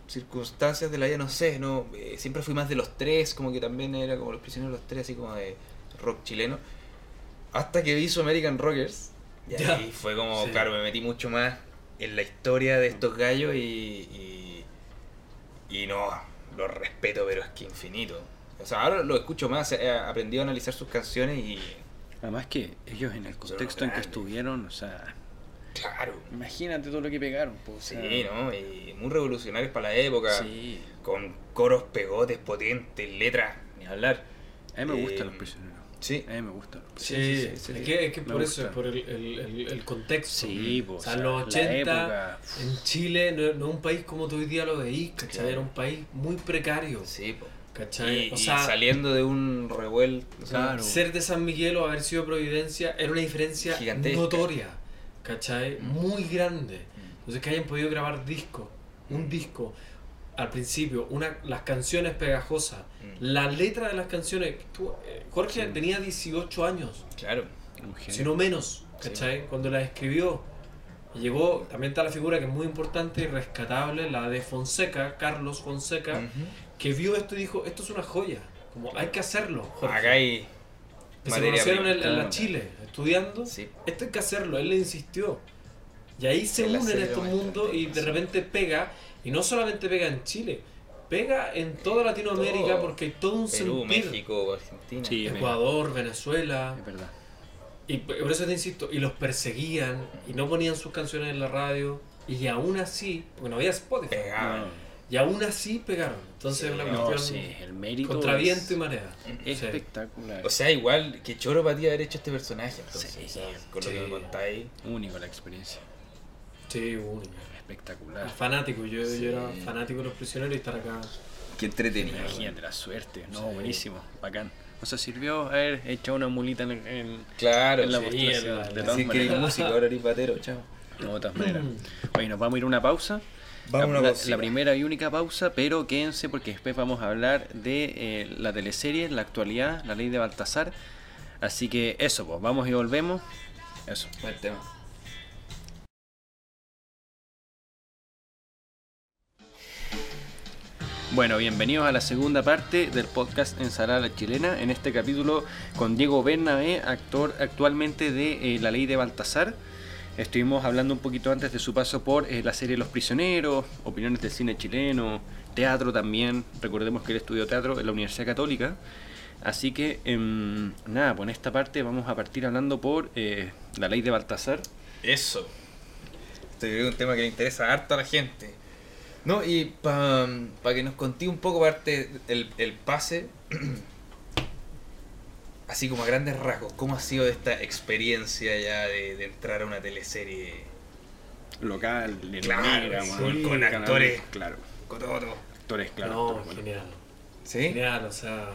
Circunstancias de la vida, no sé, no eh, siempre fui más de los tres, como que también era como los prisioneros los tres, así como de rock chileno. Hasta que vi su American Rockers, y Ya. ahí fue como, Sí. claro, me metí mucho más en la historia de estos gallos y, y, y no, los respeto, pero es que infinito. O sea, ahora lo escucho más, he aprendido a analizar sus canciones y, Además que ellos en el contexto en que estuvieron, o sea, claro. imagínate todo lo que pegaron. sea, Sí, ¿no? Y muy revolucionarios para la época. Sí. Con coros pegotes potentes, letras, ni hablar. A mí me gustan Eh, los prisioneros. Sí. A mí me gustan los Sí, prisioneros. sí, sí, sí, es, que, es que por eso, gusta. es por el, el, el, el contexto. Sí, po, O sea, los la 80, época, en Chile, no, no es un país como tú hoy día lo veís, ¿cachai? Claro. Era un país muy precario, Sí. ¿cachai? Y, o y sea, saliendo de un revuelto. Claro. ser de San Miguel o haber sido Providencia era una diferencia Gigantesca. notoria, ¿cachai? Muy grande. Entonces que hayan podido grabar discos, un disco, al principio, una, las canciones pegajosas, Mm. la letra de las canciones. tú, eh, Jorge Sí. tenía 18 años, Claro. si no menos, ¿cachai? Cuando las escribió. Llegó, también está la figura que es muy importante y rescatable, la de Fonseca, Carlos Fonseca, que vio esto y dijo, esto es una joya, como hay que hacerlo, Jorge. Acá hay. Que se conocieron en, en la. Chile, estudiando. Sí. Esto hay que hacerlo, él le insistió. Y ahí se Él unen aceleró estos mundos y de repente pega, y no solamente pega en Chile, pega en toda Latinoamérica Todo. porque hay todo un Perú, sentir. México, Argentina. Sí. Ecuador, Venezuela. Es verdad. Y por eso te insisto, y los perseguían y no ponían sus canciones en la radio. Y aún así, porque no había Spotify, y aún así pegaron. Entonces Sí, es una no, cuestión No, sí, el mérito contra es viento y marea. Sí. espectacular. O sea, igual que choro para ti haber hecho este personaje. Entonces, Sí. o sea, con Sí. lo que me contáis. Único la experiencia. Sí, único. Espectacular. Fanático, yo, Sí. yo era fanático de los prisioneros y estar acá. Qué entretenido. Imagínate la suerte. No, Sí. buenísimo. Bacán. O sea, sirvió haber echado una mulita en, en, Claro, en la sí. postración. la- de en todas Así que eres músico, ahora eres batero, chao. De todas maneras. Oye, nos vamos a ir a una pausa. Vamos a la, una la- pausita. la primera y única pausa, pero quédense porque después vamos a hablar de eh, la teleserie, la actualidad, la ley de Baltasar. Así que eso, pues vamos y volvemos. Eso. Buen tema. Bueno, bienvenidos a la segunda parte del podcast Ensalada la Chilena. En este capítulo con Diego Bernabé, actor actualmente de eh, La Ley de Baltasar. Estuvimos hablando un poquito antes de su paso por eh, la serie Los Prisioneros, opiniones del cine chileno, teatro también. Recordemos que él estudió teatro en la Universidad Católica. Así que, em, nada, pues en esta parte vamos a partir hablando por eh, La Ley de Baltasar. Eso. Este es un tema que le interesa harto a la gente. No, y para que nos conté un poco parte el, el pase, así como a grandes rasgos, ¿cómo ha sido esta experiencia ya de, de entrar a una teleserie Local, de Claro, Negra, sí, weón, con actores. Claro, Cototo? actores, claro. no, actores, bueno. genial. ¿Sí? Genial, o sea.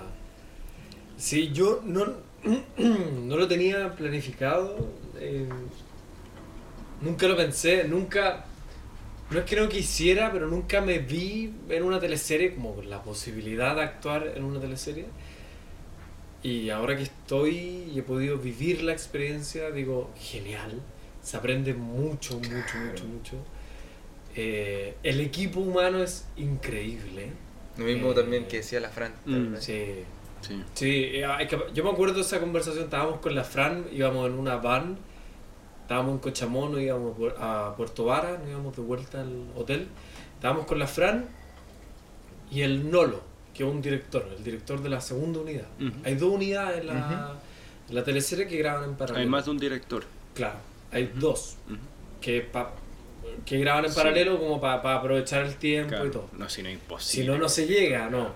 Sí, yo no, no lo tenía planificado. eh, nunca lo pensé, nunca. No es que no quisiera, pero nunca me vi en una teleserie como con la posibilidad de actuar en una teleserie. Y ahora que estoy y he podido vivir la experiencia, digo, genial. Se aprende mucho, mucho, Claro. mucho, mucho. Eh, el equipo humano es increíble. Lo mismo Eh, también que decía la Fran. Mm. Sí, Sí. Sí, eh, yo me acuerdo de esa conversación, estábamos con la Fran, íbamos en una van, estábamos en Cochamono, íbamos a Puerto Vara, nos íbamos de vuelta al hotel, estábamos con la Fran y el Nolo, que es un director, el director de la segunda unidad. Hay dos unidades en la, en la teleserie que graban en paralelo. Hay más de un director. Claro, hay dos que, pa- que graban en Sí. paralelo como para aprovechar el tiempo y todo. No, si no, Si imposible. no, no se llega, no.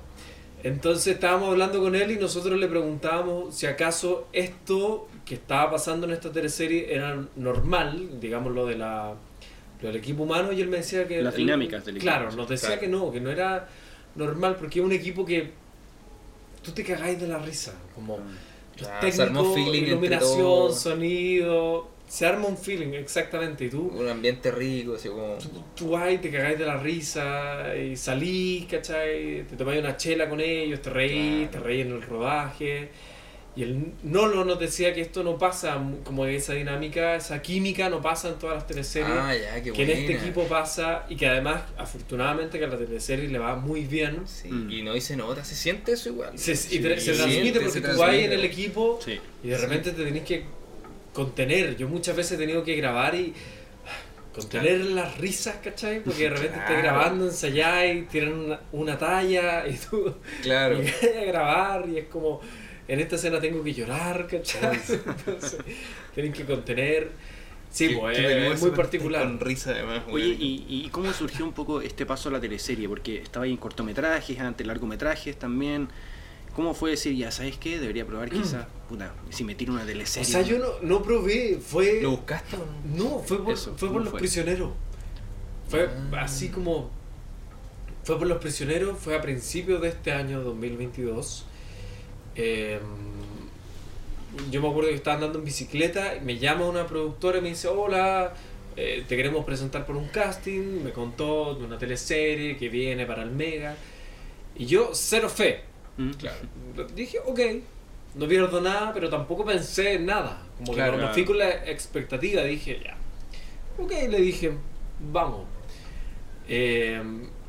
Entonces estábamos hablando con él y nosotros le preguntábamos si acaso esto que estaba pasando en esta teleserie era normal, digamos lo de la lo del equipo humano, y él me decía que... Las dinámicas del equipo, Claro, nos decía Claro. que no, que no era normal, porque es un equipo que tú te cagáis de la risa. Como los Ah, técnicos, iluminación, sonido. Se arma un feeling, exactamente. Y tú, Un ambiente rico, así como. tú, tú vas y te cagáis de la risa y salís, ¿cachai? Te tomáis una chela con ellos, te reís, Claro. te reís en el rodaje. Y el Nolo nos decía que esto no pasa, como esa dinámica, esa química no pasa en todas las teleseries. Ah, ya, qué que en este equipo pasa y que además, afortunadamente, que a la teleserie le va muy bien. Sí, Mm. y no y se nota, se siente eso igual. Se, y tra- se se transmite siente, porque se tú vas en el equipo Sí. y de repente te tenés que contener. Yo muchas veces he tenido que grabar y contener las risas, ¿cachai? Porque de repente estás Claro. grabando, ensayáis, tiran una, una talla y tú Claro. llegas a grabar y es como, en esta escena tengo que llorar, ¿cachai? Entonces, tenés que contener. Sí, pues es muy particular. Con risa además. Oye. ¿y, ¿y cómo surgió un poco este paso a la teleserie? Porque estaba ahí en cortometrajes, antes largometrajes también. ¿Cómo fue decir, ya sabes qué? Debería probar quizás, puta, si me tiro una O teleserie. sea, yo no, no probé, fue... ¿Lo buscaste o no? No, fue por, Eso, fue ¿cómo por los fue? prisioneros. Fue Ah. así como... Fue por los prisioneros, fue a principios de este año 2022. Eh, yo me acuerdo que estaba andando en bicicleta y me llama una productora y me dice, hola, eh, te queremos presentar por un casting. Me contó de una teleserie que viene para el Mega. Y yo, cero fe. Mm. Claro. Dije, ok, no pierdo nada, pero tampoco pensé en nada. Como Claro. que no fui con la expectativa, dije, ya. Ok, le dije, vamos. Eh,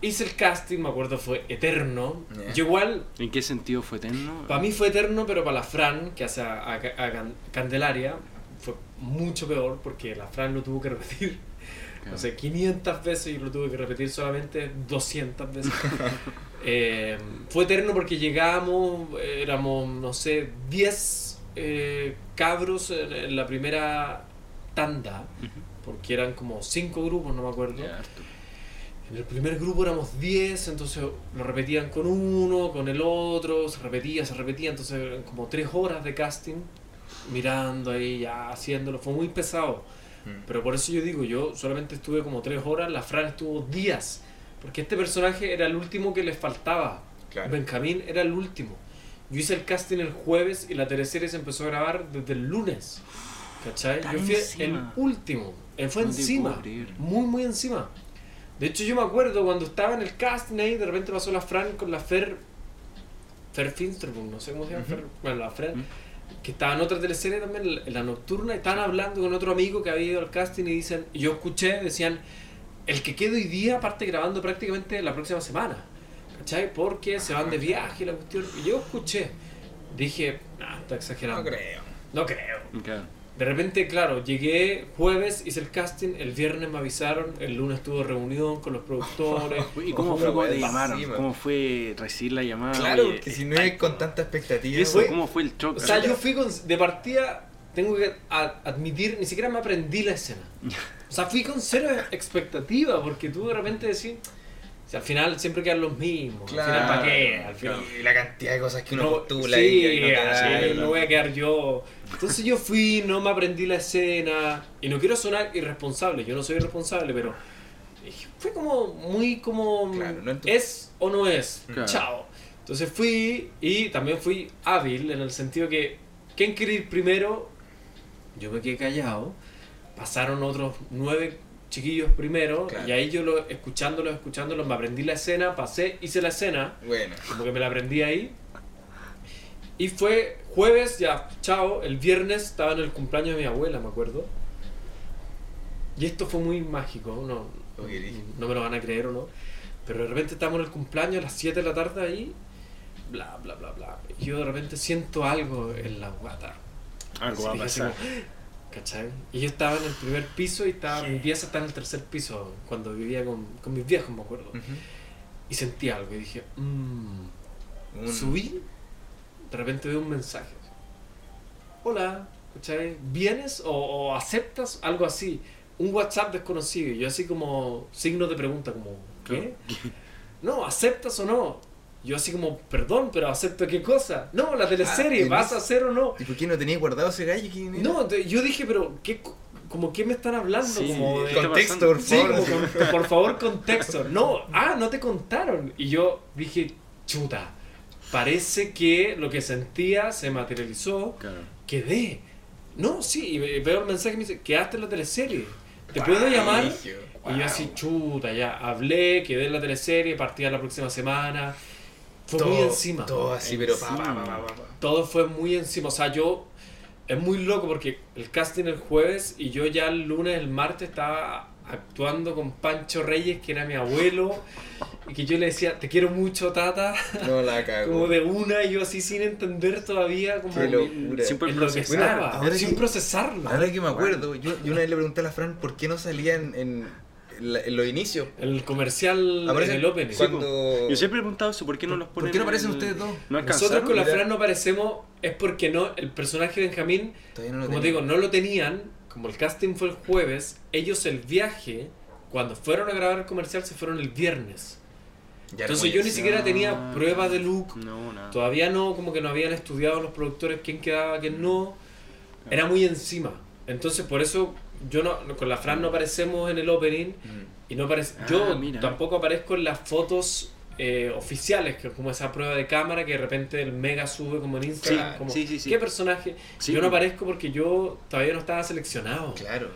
hice el casting, me acuerdo, fue eterno. Ya. Yo igual, ¿En qué sentido fue eterno? para mí fue eterno, pero para la Fran, que hace a, a- a Can- Candelaria, fue mucho peor porque la Fran lo tuvo que repetir. Claro. No sé, 500 veces y lo tuve que repetir solamente 200 veces. Eh, fue eterno porque llegamos, éramos, no sé, 10 eh, cabros en, en la primera tanda, Ujú. porque eran como 5 grupos, no me acuerdo. Harto. En el primer grupo éramos 10, entonces lo repetían con uno, con el otro, se repetía, se repetía, entonces eran como 3 horas de casting, mirando ahí, ya haciéndolo, fue muy pesado. Mm. Pero por eso yo digo, yo solamente estuve como 3 horas, la Fran estuvo días, porque este personaje era el último que les faltaba. Claro. Benjamín era el último. Yo hice el casting el jueves y la teleserie se empezó a grabar desde el lunes. ¿Cachai? Tan Yo fui encima. el último. Él fue No te encima. Muy, muy encima. De hecho, yo me acuerdo cuando estaba en el casting ahí, de repente pasó la Fran con la Fer. Fer Finsterbund, no sé cómo se llama. Fer- bueno, la Fran. Mm. Que estaba en otra teleserie también, en la- nocturna, y estaban hablando con otro amigo que había ido al casting y dicen, y yo escuché, decían, el que quede hoy día parte grabando prácticamente la próxima semana. ¿Cachai? Porque se van de viaje y la cuestión. Y yo escuché. Dije, nah, está exagerando. No creo. No creo. Claro. De repente, claro, llegué jueves, hice el casting, el viernes me avisaron, el lunes tuve reunión con los productores. ¿Y cómo fue cuando weón, te llamaron? ¿Cómo fue recibir la llamada? Claro, Oye, porque si no es con tanta expectativa. ¿Y eso fue- cómo fue el shock? O sea, yo fui con, de partida, tengo que admitir, ni siquiera me aprendí la escena. O sea, fui con cero expectativa, porque tú de repente decís, si al final siempre quedan los mismos, al final para qué, al final. Y la cantidad de cosas que uno No, postula sí, y que no te da, así, y no voy a quedar yo. Entonces yo fui, no me aprendí la escena y no quiero sonar irresponsable, yo no soy irresponsable, pero fue como muy como Claro, no es o no es. Claro. Chao. Entonces fui y también fui hábil en el sentido que ¿quién quiere ir primero? Yo me quedé callado. Pasaron otros nueve chiquillos primero Claro. y ahí yo lo escuchándolos, escuchándolos, me aprendí la escena, pasé, hice la escena Bueno, como que me la aprendí ahí. Y fue jueves, ya, chao. El viernes estaba en el cumpleaños de mi abuela, me acuerdo. Y esto fue muy mágico, no, no me lo van a creer o no. Pero de repente estamos en el cumpleaños a las 7 de la tarde ahí, bla, bla, bla, bla. Y yo de repente siento algo en la guata. Algo va a pasar. como, ¿Cachai? Y yo estaba en el primer piso y estaba, mi pieza está en el tercer piso, cuando vivía con, con mis viejos, me acuerdo. ujú. Y sentí algo y dije, mmm. Un- Subí, de repente veo un mensaje. Hola, ¿cachai? ¿Vienes o, o aceptas algo así? Un WhatsApp desconocido. Y yo así como signo de pregunta, como, ¿qué? No, ¿aceptas o no? Yo así como, perdón, pero ¿acepto qué cosa? No, la teleserie, Ah, ¿vas a hacer o no? ¿Y por qué no tenía guardado ese gallo? ¿Quién era? No, yo dije, pero ¿qué, co- como qué me están hablando? Sí, como ¿qué de- Contexto, por Sí, favor. como con- por favor, contexto. No, ah, no te contaron. Y yo dije, chuta. parece que lo que sentía se materializó, Claro. quedé. No, sí, y ve- veo el mensaje y me dice, quedaste en la teleserie. ¿Te puedo llamar? Y yo así, chuta, ya, hablé, quedé en la teleserie, partía la próxima semana. Fue muy encima. Todo así, pero pa, Encima. pa, pa, pa. Todo fue muy encima. O sea, yo. Es muy loco porque el casting el jueves y yo ya el lunes, el martes estaba actuando con Pancho Reyes, que era mi abuelo, y que yo le decía, te quiero mucho, tata, No la cago. como de una, y yo así sin entender todavía, como lo que procesar. sin que- procesarlo. Ahora que me acuerdo, yo, yo una vez le pregunté a la Fran por qué no salía en, en, en los inicios. El comercial Aparece en el opening. cuando... Yo siempre he preguntado eso, ¿por qué no los ¿Por ponen? qué no aparecen en- ustedes dos? ¿No Nosotros con la. Fran no aparecemos, es porque no el personaje de Benjamín no lo como tenía. digo, no lo tenían, como el casting fue el jueves, ellos el viaje, cuando fueron a grabar el comercial, se fueron el viernes. Ya Entonces yo ni siquiera tenía prueba de look, No, nada. todavía no, como que no habían estudiado los productores quién quedaba, quién no, era muy encima. Entonces por eso yo no, con la Fran no aparecemos en el opening Mm. y no aparece, Ah, yo mira. tampoco aparezco en las fotos eh, oficiales, que es como esa prueba de cámara que de repente el Mega sube como en Instagram, Sí, como, sí, sí, sí. ¿qué personaje? Sí. Yo no aparezco porque yo todavía no estaba seleccionado. Claro.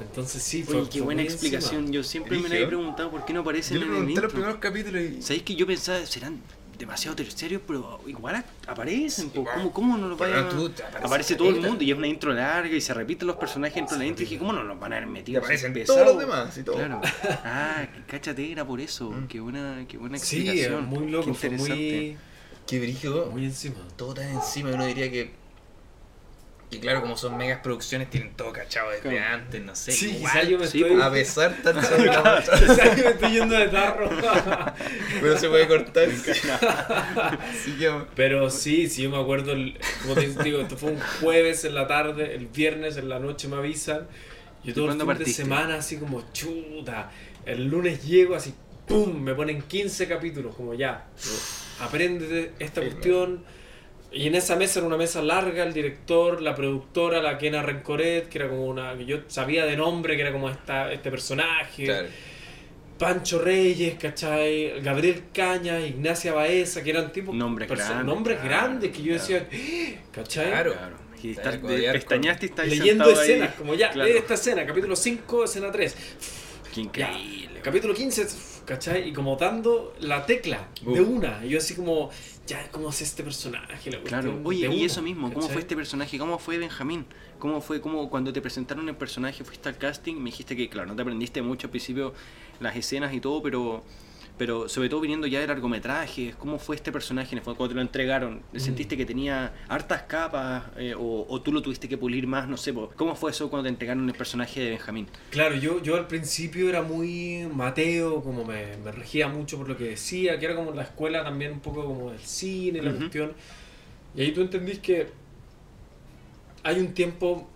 Entonces sí, fue, Oye, qué fue buena explicación. encima. Yo siempre me la he preguntado por qué no aparecen Yo en el pregunté los intro. primeros capítulos y... ¿Sabéis que yo pensaba serán demasiado terciarios, pero igual aparecen? igual. ¿Cómo, ¿Cómo no los tú a... aparece todo el mundo y es una intro larga y se repiten los personajes dentro de la intro. Y dije, ¿cómo no los van a haber metido? aparecen todos los demás y todo. Claro. Ah, cáchate, era por eso. Mm. Qué buena, qué buena Sí, explicación. muy loco, Qué fue interesante. muy, Qué brígido. muy encima. Todo tan encima uno diría que... Y claro, como son megas producciones, tienen todo cachado desde Claro. antes, no sé. Sí, igual. yo me sí, estoy... A pesar tanto quizás yo me estoy yendo de tarro. Pero se puede cortar. Pero sí, sí, yo me acuerdo, el- como te digo, esto fue un jueves en la tarde, el viernes en la noche me avisan. Yo todo el fin de semana así como chuta. El lunes llego así, ¡pum! Me ponen 15 capítulos, como ya. Apréndete esta Sí, cuestión. Y en esa mesa era una mesa larga, el director, la productora, la Kena Rencoret, que era como una. que yo sabía de nombre, que era como esta, este personaje. Claro. Pancho Reyes, ¿cachai? Gabriel Caña, Ignacia Baeza, que eran tipos. Nombres grandes, nombres claro, grandes que yo claro. decía, ¿cachai? Claro. Claro. Y Está estás- de codear pestañaste y estás Leyendo ahí. escenas, como ya, Claro. lee esta escena, capítulo 5, escena 3. Qué increíble. Capítulo 15, ¿cachai? Y como dando la tecla de una. Y yo así como, ya, ¿cómo es este personaje? La Claro, oye, y eso mismo, ¿cómo ¿cachai? fue este personaje? ¿Cómo fue Benjamín? ¿Cómo fue cómo cuando te presentaron el personaje, fuiste al casting, me dijiste que, claro, no te aprendiste mucho al principio las escenas y todo, pero pero sobre todo viniendo ya de largometrajes, ¿cómo fue este personaje en cuando te lo entregaron? Mm. ¿Sentiste que tenía hartas capas eh, o, o tú lo tuviste que pulir más? No sé. ¿cómo fue eso cuando te entregaron el personaje de Benjamín? Claro, yo, yo al principio era muy Mateo, como me, me regía mucho por lo que decía, que era como la escuela también un poco como del cine, la cuestión. Y ahí tú entendís que hay un tiempo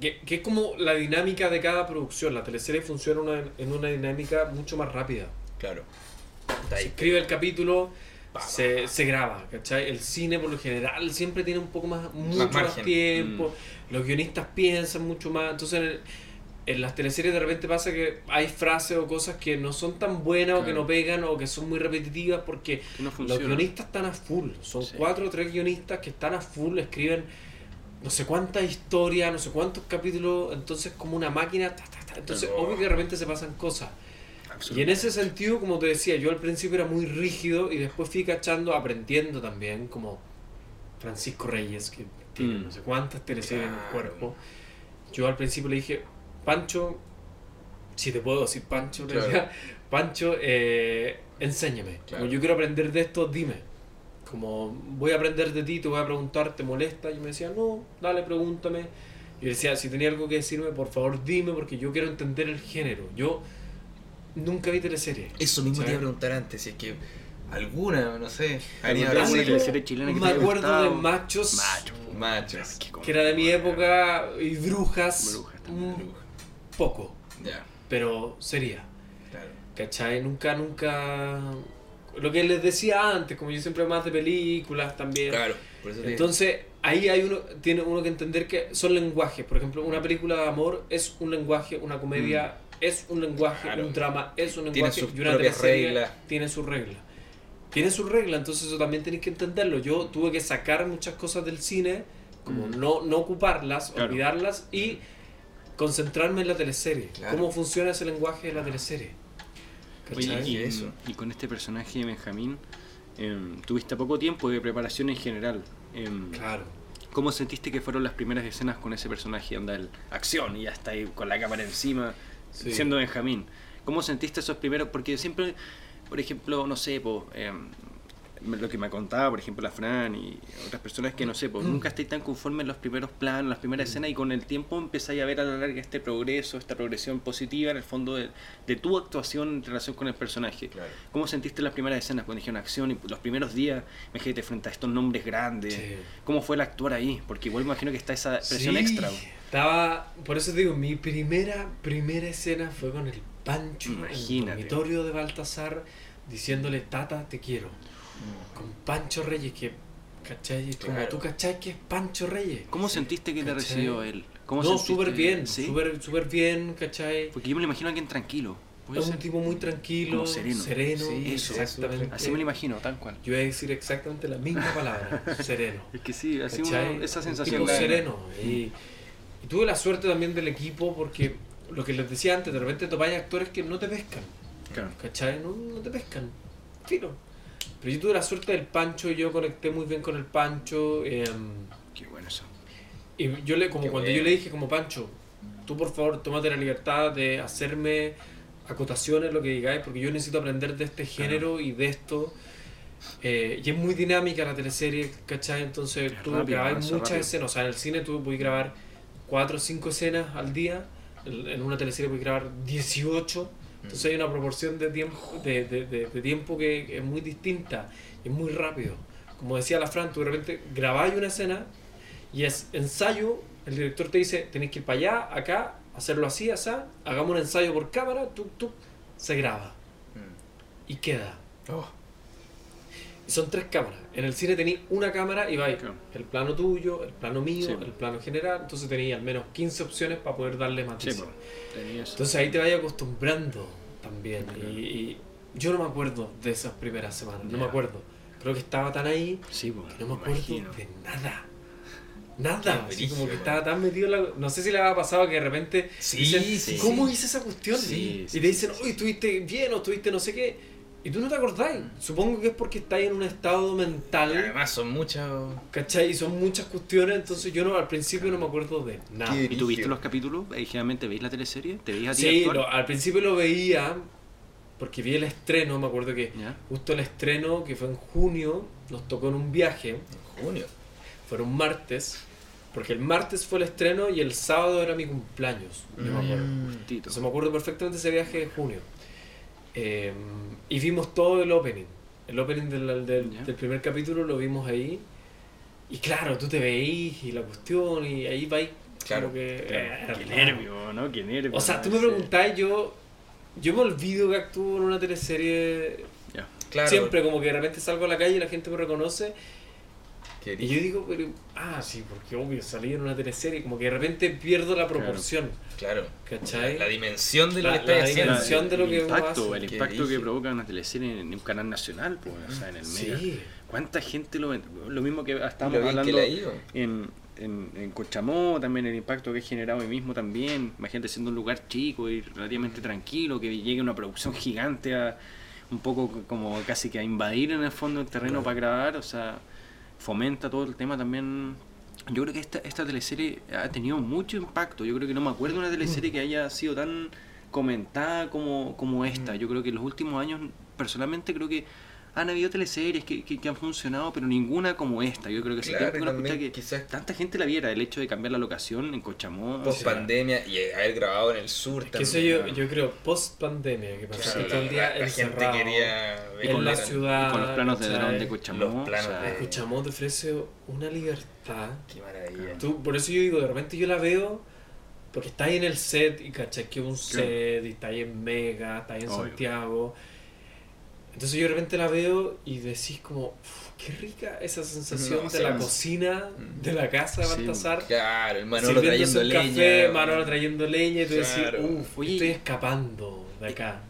que, que es como la dinámica de cada producción. La teleserie funciona una- en una dinámica mucho más rápida. Claro. Se escribe el capítulo, se, se graba, ¿cachai? El cine por lo general siempre tiene un poco más, mucho más, tiempo, los guionistas piensan mucho más, entonces en, el- en las teleseries de repente pasa que hay frases o cosas que no son tan buenas o que no pegan o que son muy repetitivas porque no los guionistas están a full, son Sí. cuatro o tres guionistas que están a full, escriben no sé cuántas historias, no sé cuántos capítulos, entonces como una máquina, ta, ta, ta, entonces obvio que de repente se pasan cosas. Y en ese sentido, como te decía, yo al principio era muy rígido y después fui cachando, aprendiendo también, como Francisco Reyes, que tiene Mm. no sé cuántas teleseries en el cuerpo. Yo al principio le dije, Pancho, si te puedo decir Pancho, Claro. Pancho, eh, enséñame. Claro. Como yo quiero aprender de esto, dime. Como voy a aprender de ti, te voy a preguntar, ¿te molesta? Y me decía, no, dale, pregúntame. Y yo decía, si tenía algo que decirme, por favor dime, porque yo quiero entender el género. Yo nunca vi teleseries. Eso mismo te ¿sabes? iba a preguntar antes, si es que alguna, no sé, ¿Alguna teleserie chilena que te Me acuerdo gustado? de Machos, Macho. Machos. que era de mi época, y Brujas, Brujas también. un poco, Ya, pero sería. claro. ¿Cachai? Nunca, nunca... Lo que les decía antes, como yo siempre más de películas también. Claro, por eso Entonces, ahí hay uno, tiene uno que entender que son lenguajes. Por ejemplo, una película de amor es un lenguaje, una comedia es un lenguaje, Claro. un drama es un Tiene lenguaje sus y una reglas. tiene sus reglas. tiene sus reglas, entonces eso también tenéis que entenderlo. Yo tuve que sacar muchas cosas del cine, como Mm. no, no ocuparlas, Claro. olvidarlas y concentrarme en la teleserie. Claro. Cómo funciona ese lenguaje de la teleserie. Oye, ¿Cachai? y, Eso. y con este personaje de Benjamín, em, tuviste poco tiempo de preparación en general. Em, Claro. ¿Cómo sentiste que fueron las primeras escenas con ese personaje? Anda el acción y ya está ahí con la cámara encima, Sí. siendo Benjamín. ¿Cómo sentiste esos primeros? Porque siempre, por ejemplo, no sé, po, em, lo que me contaba, por ejemplo, la Fran y otras personas que no sé, pues nunca estáis tan conformes en los primeros planos, las primeras escenas y con el tiempo empezáis a ver a la larga este progreso, esta progresión positiva en el fondo de, de tu actuación en relación con el personaje. Claro. ¿Cómo sentiste las primeras escenas cuando dijeron acción y los primeros días? Imagínate frente a estos nombres grandes. Sí. ¿Cómo fue el actuar ahí? Porque igual me imagino que está esa presión Sí, extra. Estaba, por eso te digo, mi primera, primera escena fue con el Pancho en el Imagínate. dormitorio de Baltasar diciéndole, Tata, te quiero. Con Pancho Reyes, que, ¿cachai? Como Claro. tú, ¿cachai? Que es Pancho Reyes. ¿Cómo sentiste que te recibió él? ¿Cómo no, súper bien, ¿Sí? súper súper bien, ¿cachai? Porque yo me lo imagino a alguien tranquilo. ¿Puede Es un tipo muy tranquilo, sereno. Sí, eso, exactamente. Así me lo imagino, tal cual. Yo voy a decir exactamente la misma palabra, sereno. Es que sí, así uno- esa Un sensación. tipo da- sereno. Y, y tuve la suerte también del equipo porque lo que les decía antes, de repente topáis actores que no te pescan, Claro. ¿cachai? No, no te pescan, filo. Pero yo tuve la suerte del Pancho y yo conecté muy bien con el Pancho. em, Qué bueno eso. y yo le, como Qué cuando bueno. yo le dije como Pancho, tú por favor tómate la libertad de hacerme acotaciones, lo que digáis, porque yo necesito aprender de este género y de esto. Eh, y es muy dinámica la teleserie, ¿cachai? Entonces Es tú avanza muchas rápido. escenas, o sea, en el cine tú puedes grabar 4 o 5 escenas al día, en en una teleserie puedes grabar 18, entonces hay una proporción de tiempo, de, de- de- de tiempo que es muy distinta, es muy rápido. Como decía la Fran, tú de repente grabáis una escena y es ensayo, el director te dice, tenéis que ir para allá, acá, hacerlo así, así, hagamos un ensayo por cámara, tú, tú, se graba Mm. y queda. Oh, Y son tres cámaras. En el cine tenéis una cámara y vais el plano tuyo, el plano mío, Sí. el plano general, entonces tenéis al menos 15 opciones para poder darle Sí, matices. tenía eso. Entonces ahí te vas acostumbrando también. Claro. Y, y yo no me acuerdo de esas primeras semanas, no me acuerdo. Creo que estaba tan ahí Sí, que no me acuerdo imagino. de nada. Nada, así como que estaba tan metido en la... No sé si le había pasado que de repente Sí, dicen, sí, ¿cómo hice esa cuestión? Y te dicen, uy, estuviste bien o estuviste no sé qué. Y tú no te acordáis. Supongo que es porque estáis en un estado Y mental, además son muchos. ¿cachai? Y son muchas cuestiones, entonces yo no al principio no me acuerdo de nada. ¿Y tú viste los capítulos? Eh, Generalmente veis la teleserie, te veías a ti Sí, lo- al principio lo veía porque vi el estreno, me acuerdo que ¿Ya? justo el estreno, que fue en junio, nos tocó en un viaje, En junio. fueron martes, porque el martes fue el estreno y el sábado era mi cumpleaños, yo me acuerdo. Mm. Tito. Entonces me acuerdo perfectamente ese viaje de junio. Eh, y vimos todo el opening. El opening del, del- primer capítulo lo vimos ahí. Y claro, tú te veís y la cuestión y ahí vais Claro, que... Claro, eh, Qué nervio, ¿no? Qué nervio. O sea, tú me Sí. preguntáis, yo... Yo me olvido que actúo en una teleserie. Claro. siempre, como que de repente salgo a la calle y la gente me reconoce. Y yo digo, pero... Ah, sí, porque obvio, salí en una teleserie. Como que de repente pierdo la proporción. Claro. ¿Cachai? La dimensión de lo La- que la haciendo. dimensión de lo el que impacto, el impacto que provoca una teleserie en un canal nacional, pues, o sea, en el Mega. Sí. ¿Cuánta gente lo ve? Lo mismo que estábamos que hablando en, en, en Cochamó, también el impacto que ha generado hoy mismo también. Imagínate siendo un lugar chico y relativamente tranquilo, que llegue una producción gigante a un poco como casi que a invadir en el fondo el terreno Claro. para grabar, o sea, fomenta todo el tema también. Yo creo que esta, esta teleserie ha tenido mucho impacto. Yo creo que no me acuerdo de una teleserie que haya sido tan comentada como, como esta. Yo creo que en los últimos años, personalmente, creo que han habido teleseries que, que, que han funcionado, pero ninguna como esta. Yo creo que hace Claro, tiempo que quizás- tanta gente la viera. El hecho de cambiar la locación en Cochamó. Post pandemia y haber grabado en el sur Que también. eso yo, yo creo, post pandemia, que pasó Claro, todo el la, día la- la gente quería ver en la ciudad. con los planos de dron de Cochamó. Los planos o sea, de- Cochamó te ofrece una libertad. Qué maravilla. Tú, por eso yo digo, de repente yo la veo porque está ahí en el set y cachai que es un set y está ahí en Mega, está ahí en Obvio. Santiago. Entonces yo de repente la veo y decís como, "Uf, qué rica esa sensación No, de la cocina Mm. de la casa de Sí, Baltasar. Claro, el Manolo trayendo leña. café, Manolo trayendo leña y tú Claro. decís, uff, Oye, estoy escapando de acá.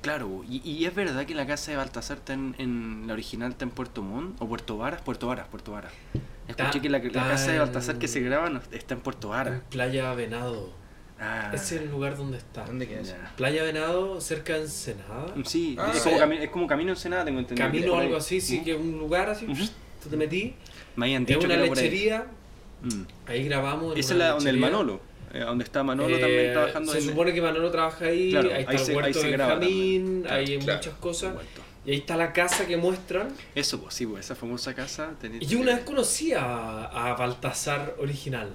Claro, y, y es verdad que la casa de Baltasar está en, en la original está en Puerto Montt o Puerto Varas, Puerto Varas, Puerto Varas. Escuché que la, casa de Baltasar que se graba está en Puerto Varas. Playa Venado. Ah, Ese es el lugar donde está. ¿Dónde queda ya. Playa Venado, cerca de Ensenada. Sí, Ah, es, como cami- es como camino en Senada, tengo entendido. Camino o algo así, sí, que es un lugar así. Ujú. Tú te metí. Me habían Es dicho que una era por ahí. lechería. Mm. Ahí grabamos. Esa es la donde el lechería. Manolo, eh, donde está Manolo Eh, también trabajando Se en supone que Manolo trabaja ahí, Claro, ahí está ahí el se- ahí huerto se de graba Benjamín, también. Claro, hay claro. muchas cosas. Huerto. Y ahí está la casa que muestran. Eso, pues sí, pues esa famosa casa. Y yo una vez conocí a, a Baltasar original.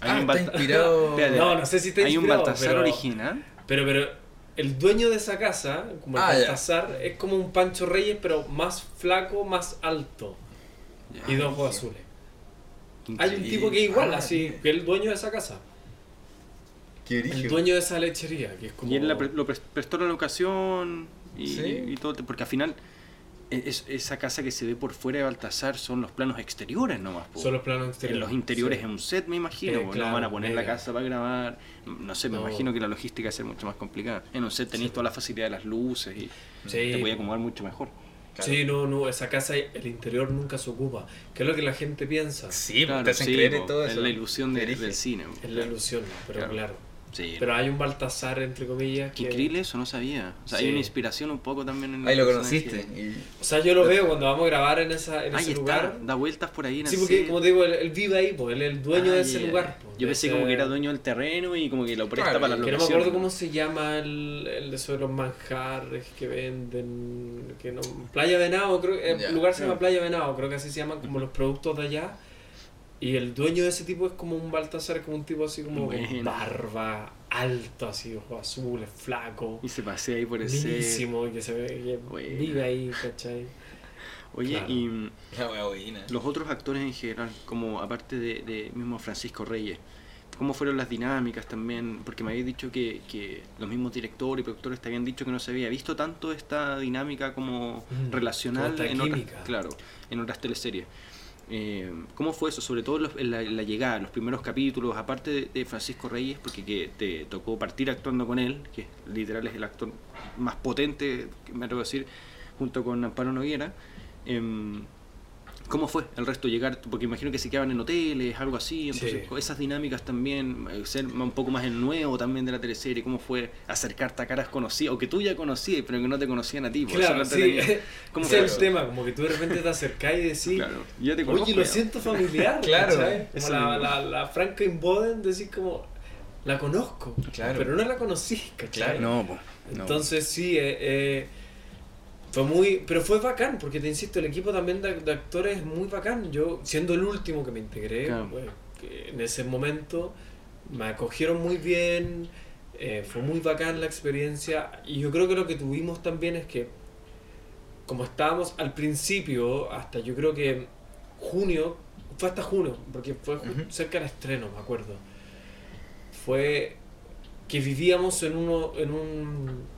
Hay Ah, un está inspirado. Espérate, No, no sé si está Hay un Baltasar pero- original. Pero, pero el dueño de esa casa, como el Ah, ya. Baltasar, es como un Pancho Reyes, pero más flaco, más alto. Ya. Y de ojos azules. Hay un tipo que es igual, Ah, así, que el dueño de esa casa. Qué El dueño de esa lechería, que es como... Y él la pre- lo pres- prestó la locación y, Sí. y todo, porque al final es, esa casa que se ve por fuera de Baltasar son los planos exteriores nomás. po. Son los planos en exteriores. los interiores sí. es un set, me imagino. Eh, claro, no van a poner la casa para grabar. No sé, me No. imagino que la logística va a ser mucho más complicada. En un set tenéis Sí. toda la facilidad de las luces y Sí. te podía acomodar mucho mejor. Claro. Sí, no, no, esa casa, el interior nunca se ocupa. Que es lo que la gente piensa. Sí, Claro, te hacen sí, creer po, en todo eso. Es la ilusión de- del cine. Es la ilusión, pero Claro. Sí. Pero hay un Baltasar, entre comillas, Qué que... increíble eso, no sabía. O sea, Sí. hay una inspiración un poco también en el Ahí lo personaje. conociste. y- O sea, yo lo veo cuando vamos a grabar en, esa, en Ahí ese está, lugar. da vueltas por ahí en Sí, porque como te digo, él, él vive ahí, pues, él es el dueño de Ah, ese lugar. pues, Yo pensé ese- como que era dueño del terreno y como que lo presta Claro, para la Que no me acuerdo cómo se llama el, el de eso de los manjares que venden. Que no, Playa Venado, creo el lugar se llama Ya. Playa Venado, creo que así se llaman como los productos de allá. Y el dueño de ese tipo es como un Baltasar, como un tipo así como Bueno. barba, alto, así, ojos azules, flaco, Y se pasea ahí por minísimo, y que se ve que Bueno. vive ahí, ¿cachai? Oye, Claro. y La los otros actores en general, como aparte de, de mismo Francisco Reyes, ¿cómo fueron las dinámicas también? Porque me habéis dicho que, que los mismos directores y productores te habían dicho que no se había visto tanto esta dinámica como Mm, relacional en otras, claro, en otras teleseries. Eh, ¿Cómo fue eso? Sobre todo los- la, la llegada, los primeros capítulos, aparte de, Francisco Reyes, porque que te tocó partir actuando con él, que literal es el actor más potente, me atrevo a decir, junto con Amparo Noguera. em, ¿Cómo fue el resto llegar? Porque imagino que se quedaban en hoteles, algo así. Entonces, Sí. esas dinámicas también, eh, ser un poco más el nuevo también de la teleserie. ¿Cómo fue acercarte a caras conocidas, o que tú ya conocías, pero que no te conocían a ti? por eso Claro, sí. ¿Cómo fue eso? el tema, como que tú de repente te acercás y decís, Claro, yo te conozco. oye, lo ya. siento familiar, Claro, ¿cachai? Como la, la, la Franklin Boden, decís como, la conozco, Claro. pero no la conocí, ¿cachai? Claro. No, no. Entonces sí, eh, eh, fue muy, pero fue bacán, porque te insisto, el equipo también de, de actores es muy bacán. Yo, siendo el último que me integré, Claro. que en ese momento me acogieron muy bien, eh, fue muy bacán la experiencia, y yo creo que lo que tuvimos también es que, como estábamos al principio, hasta yo creo que junio, fue hasta junio, porque fue ju- Ujú. cerca del estreno, me acuerdo. Fue que vivíamos en uno, en un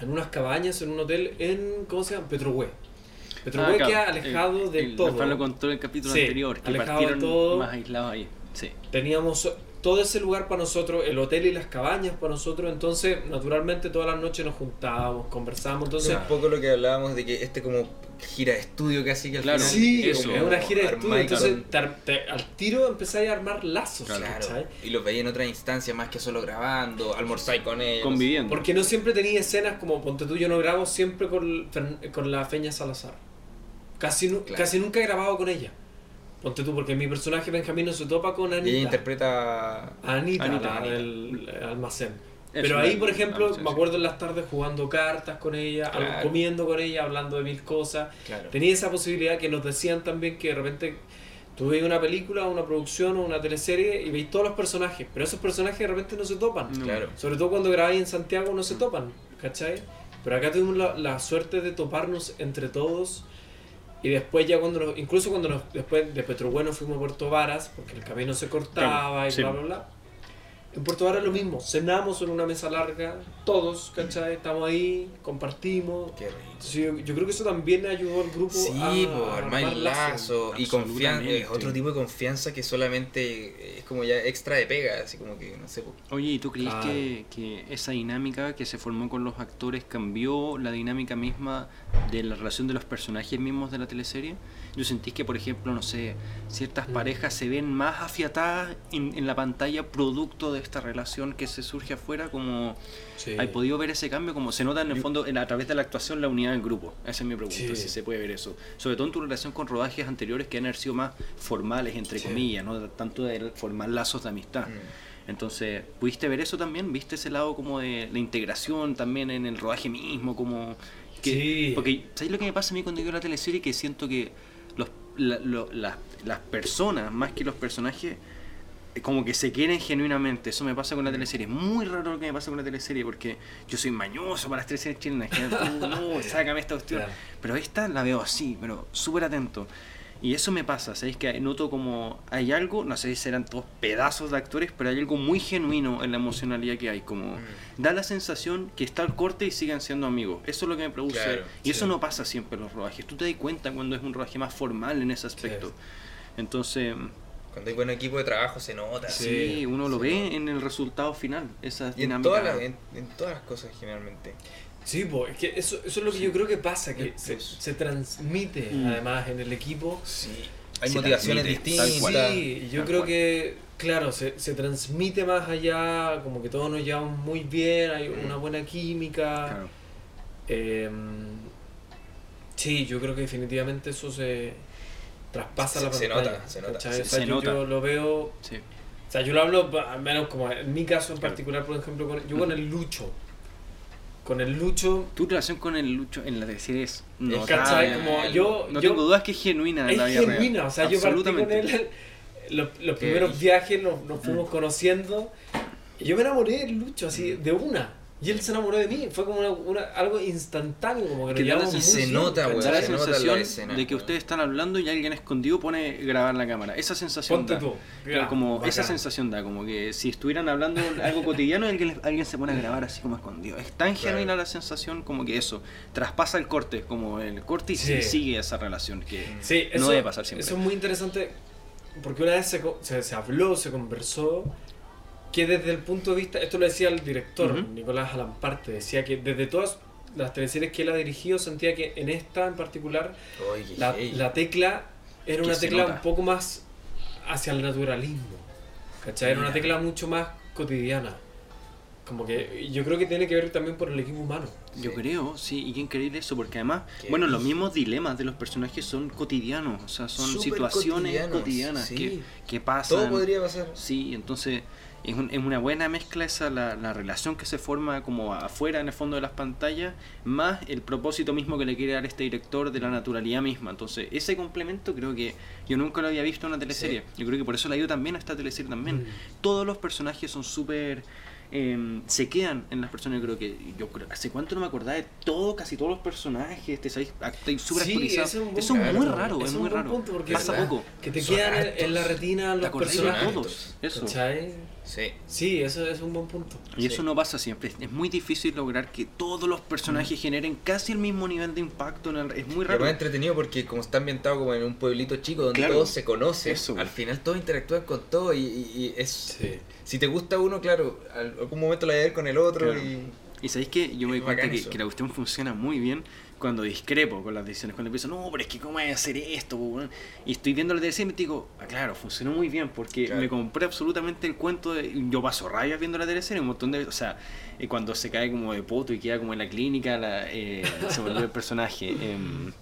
en unas cabañas, en un hotel en, ¿cómo se llama? Petrohue. Petrohue Ah, claro. queda alejado El- de el- todo. Rafael lo contó en el capítulo Sí, anterior, que alejado de partieron todo. más aislados ahí. Sí. Teníamos todo ese lugar para nosotros, el hotel y las cabañas para nosotros, entonces naturalmente todas las noches nos juntábamos, conversábamos, entonces... un poco lo que hablábamos de que este como gira de estudio casi que al Claro. final Sí, eso. es una gira de estudio, entonces te te- al tiro empezáis a armar lazos, Claro, y los veía en otras instancias más que solo grabando, almorzáis con ellos. Conviviendo. Porque no siempre tenía escenas como, ponte tú, yo no grabo siempre con, con la Feña Salazar. Casi, Claro. casi nunca he grabado con ella. Ponte tú, porque mi personaje Benjamín no se topa con Y Anita. ella interpreta... A Anita, Anita, la Anita. del almacén. Es Pero ahí, por ejemplo, me acuerdo en las tardes jugando cartas con ella, Claro. comiendo con ella, hablando de mil cosas. Claro. Tenía esa posibilidad que nos decían también que de repente tú veis una película, una producción o una teleserie y veis todos los personajes, pero esos personajes de repente no se topan. No. Claro. Sobre todo cuando grabáis en Santiago no se topan, ¿cachai? Pero acá tuvimos la, la suerte de toparnos entre todos y después ya cuando nos, incluso cuando nos, después de Petrobueno fuimos a Puerto Varas, porque el camino se cortaba Claro, y sí. bla bla bla. En Puerto Vara es lo mismo, cenamos en una mesa larga, todos, ¿cachai? Estamos ahí, compartimos. Qué rico. Entonces, yo, yo creo que eso también ayudó al grupo Sí, a, por a armar lazo y confianza. Otro tipo de confianza que solamente es como ya extra de pega, así como que, no sé. Oye, ¿y tú crees Claro. que, que esa dinámica que se formó con los actores cambió la dinámica misma de la relación de los personajes mismos de la teleserie? ¿Yo sentís que, por ejemplo, no sé, ciertas Mm. parejas se ven más afiatadas en, en la pantalla producto de esta relación que se surge afuera? Como, Sí. ¿Hay podido ver ese cambio? Como se nota en el Yo- fondo en- a través de la actuación la unidad del grupo. Esa es mi pregunta, Sí. si se puede ver eso. Sobre todo en tu relación con rodajes anteriores que han sido más formales, entre Sí. comillas, no tanto de formar lazos de amistad. Mm. Entonces, ¿pudiste ver eso también? ¿Viste ese lado como de la integración también en el rodaje mismo? Como que, Sí. Porque, ¿sabes lo que me pasa a mí cuando veo la teleserie? Que siento que la- lo- las- las personas, más que los personajes, eh, como que se quieren genuinamente. Eso me pasa con la teleserie. Es muy raro lo que me pasa con la teleserie porque yo soy mañoso para las teleseries chilenas. que no, sácame esta cuestión. Claro. Pero esta la veo así, pero súper atento. Y eso me pasa, ¿sabéis? Que noto como hay algo, no sé si serán todos pedazos de actores, pero hay algo muy genuino en la emocionalidad que hay. Como Mm. da la sensación que está el corte y siguen siendo amigos. Eso es lo que me produce. Claro, y eso no pasa siempre en los rodajes. Tú te das cuenta cuando es un rodaje más formal en ese aspecto. Entonces, Cuando hay buen equipo de trabajo se nota. sí, Sí, uno lo ve nota. en el resultado final. Esa Y en todas, las, en, en todas las cosas generalmente. Sí, po, es que eso, eso es lo que yo creo que pasa, que Es- se, transmite Mm. además en el equipo. Sí. Hay Se motivaciones distintas. Sí, yo Tal creo cual. que, claro, se, se transmite más allá, como que todos nos llevamos muy bien, hay una buena química. Claro. Eh, sí, yo creo que definitivamente eso se traspasa Se- la se pantalla. nota, se nota. ¿cachai? Se- O sea, se yo, nota. yo lo veo, Sí. o sea, yo lo hablo al menos como en mi caso en particular, por ejemplo, con, yo con el Lucho. Con el Lucho Tu relación con el Lucho en la teleserie es. Como yo- no yo- tengo dudas que es genuina en es la vida real. genuina, o sea, yo partí con él, los, primeros viajes nos, nos Mm. fuimos conociendo y yo me enamoré del Lucho así de una. Y él se enamoró de mí, fue como una, una- algo instantáneo, como que Que llevamos muy se nota, weón, Da la se nota en la sensación escena, de que ustedes están hablando y alguien escondido pone grabar la cámara. Esa sensación Ponte da. tú. Como bacán. esa sensación da, como que si estuvieran hablando algo cotidiano y alguien, alguien se pone a grabar así como escondido. Es tan Claro. genuina la sensación como que eso, traspasa el corte, como el corte y Sí. sigue esa relación que Sí, no eso, debe pasar siempre. Eso es muy interesante porque una vez se, co- se, se habló, se conversó, que desde el punto de vista, esto lo decía el director, Ujú. Nicolás Alamparte, decía que desde todas las teleseries que él ha dirigido sentía que en esta en particular Oye, la, tecla era una tecla nota. un poco más hacia el naturalismo. ¿Cachai? Era una tecla mucho más cotidiana. Como que yo creo que tiene que ver también por el equipo humano. Yo Sí. creo, sí, y qué increíble eso, porque además, Qué bueno, los mismos dilemas de los personajes son cotidianos, o sea, son situaciones cotidianas sí. que, que pasan. Todo podría pasar. Sí, entonces es, un- es una buena mezcla esa, la, la relación que se forma como afuera en el fondo de las pantallas, más el propósito mismo que le quiere dar este director de la naturalidad misma. Entonces, ese complemento creo que yo nunca lo había visto en una teleserie. Yo creo que por eso le ha ido también a esta teleserie también. Mm. Todos los personajes son súper... eh, se quedan en las personas, yo creo que yo creo, hace cuánto no me acordaba de todo, casi todos los personajes, te sabéis, súper Sí, es un Eso es muy raro, es es muy raro. Pasa poco. Que te Son quedan en, la retina ¿Te los personajes. todos? Eso. ¿Cachai? Sí. Sí, eso es un buen punto. Y eso no pasa siempre. Es muy difícil lograr que todos los personajes generen casi el mismo nivel de impacto. En el... Es muy raro. además entretenido porque como está ambientado como en un pueblito chico donde Claro. todos se conocen, Eso. al final todos interactúan con todo y, y- y es... Sí. Si te gusta uno, claro, al- algún momento la vas a ver con el otro Claro. y... Y sabéis que yo me doy Es cuenta que, que la cuestión funciona muy bien cuando discrepo con las decisiones. Cuando empiezo, no, pero es que cómo hay que hacer esto, po, weón?". Y estoy viendo la televisión y me digo, ah, claro, funcionó muy bien porque Claro. me compré absolutamente el cuento de. Yo paso rayas viendo la televisión un montón de. O sea, eh, cuando se cae como de poto y queda como en la clínica, la, eh, se volvió el personaje. em,